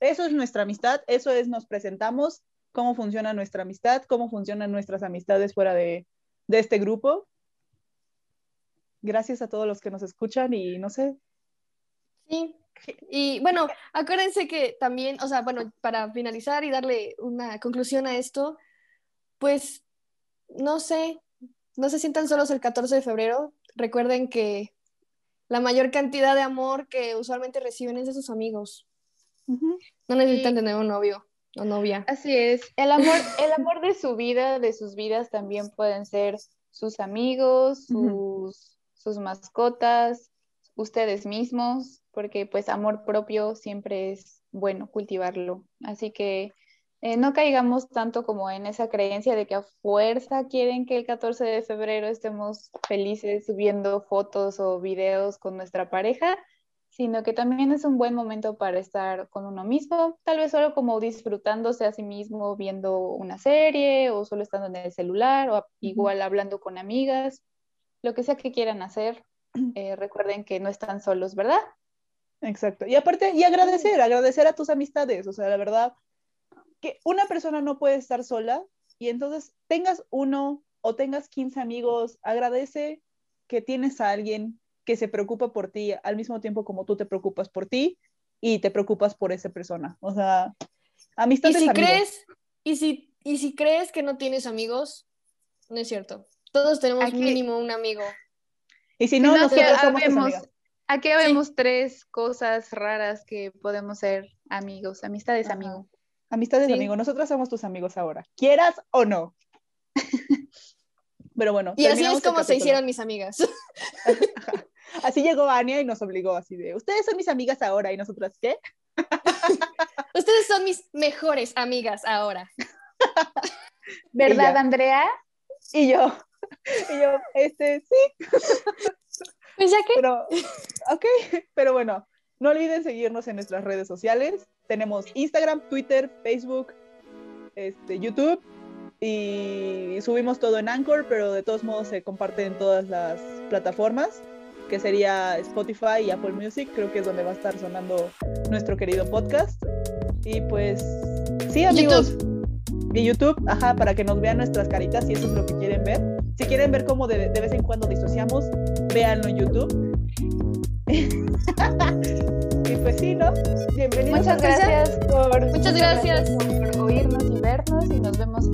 Eso es nuestra amistad, eso es nos presentamos, cómo funciona nuestra amistad, cómo funcionan nuestras amistades fuera de, de este grupo. Gracias a todos los que nos escuchan y no sé. Sí, y bueno, acuérdense que también, o sea, bueno, para finalizar y darle una conclusión a esto, pues, no sé, no se sientan solos el 14 de febrero. Recuerden que la mayor cantidad de amor que usualmente reciben es de sus amigos. No necesitan tener un novio o novia. Así es. El amor, el amor de su vida, de sus vidas, también pueden ser sus amigos, sus, sus mascotas, ustedes mismos, porque pues amor propio siempre es bueno cultivarlo. Así que eh, no caigamos tanto como en esa creencia de que a fuerza quieren que el 14 de febrero estemos felices subiendo fotos o videos con nuestra pareja, sino que también es un buen momento para estar con uno mismo, tal vez solo como disfrutándose a sí mismo viendo una serie o solo estando en el celular o igual hablando con amigas, lo que sea que quieran hacer, eh, recuerden que no están solos, ¿verdad? Exacto. Y aparte, y agradecer, agradecer a tus amistades, o sea, la verdad, que una persona no puede estar sola y entonces tengas uno o tengas 15 amigos, agradece que tienes a alguien que se preocupa por ti al mismo tiempo como tú te preocupas por ti y te preocupas por esa persona. O sea, amistad ¿Y si crees y si y si crees que no tienes amigos, no es cierto. Todos tenemos mínimo un amigo. Y si no, nosotros somos Aquí vemos tres cosas raras que podemos ser amigos, amistades amigos. Amistades, amigos. Nosotros somos tus amigos ahora, quieras o no. Pero bueno. Y así es como se hicieron mis amigas. así llegó Ania y nos obligó así de, ustedes son mis amigas ahora y nosotras, ¿qué? ustedes son mis mejores amigas ahora. ¿Verdad, Andrea? Y yo, y yo, este, sí. Pues ya que. Pero, ok, pero bueno, no olviden seguirnos en nuestras redes sociales. Tenemos Instagram, Twitter, Facebook, este, YouTube y subimos todo en Anchor, pero de todos modos se comparte en todas las plataformas, que sería Spotify y Apple Music, creo que es donde va a estar sonando nuestro querido podcast. Y pues sí, amigos. YouTube. Y YouTube, ajá, para que nos vean nuestras caritas si eso es lo que quieren ver. Si quieren ver cómo de, de vez en cuando disociamos, véanlo en YouTube. Y pues sí, ¿no? Bienvenidos. Muchas gracias por, muchas gracias por oírnos y vernos y nos vemos.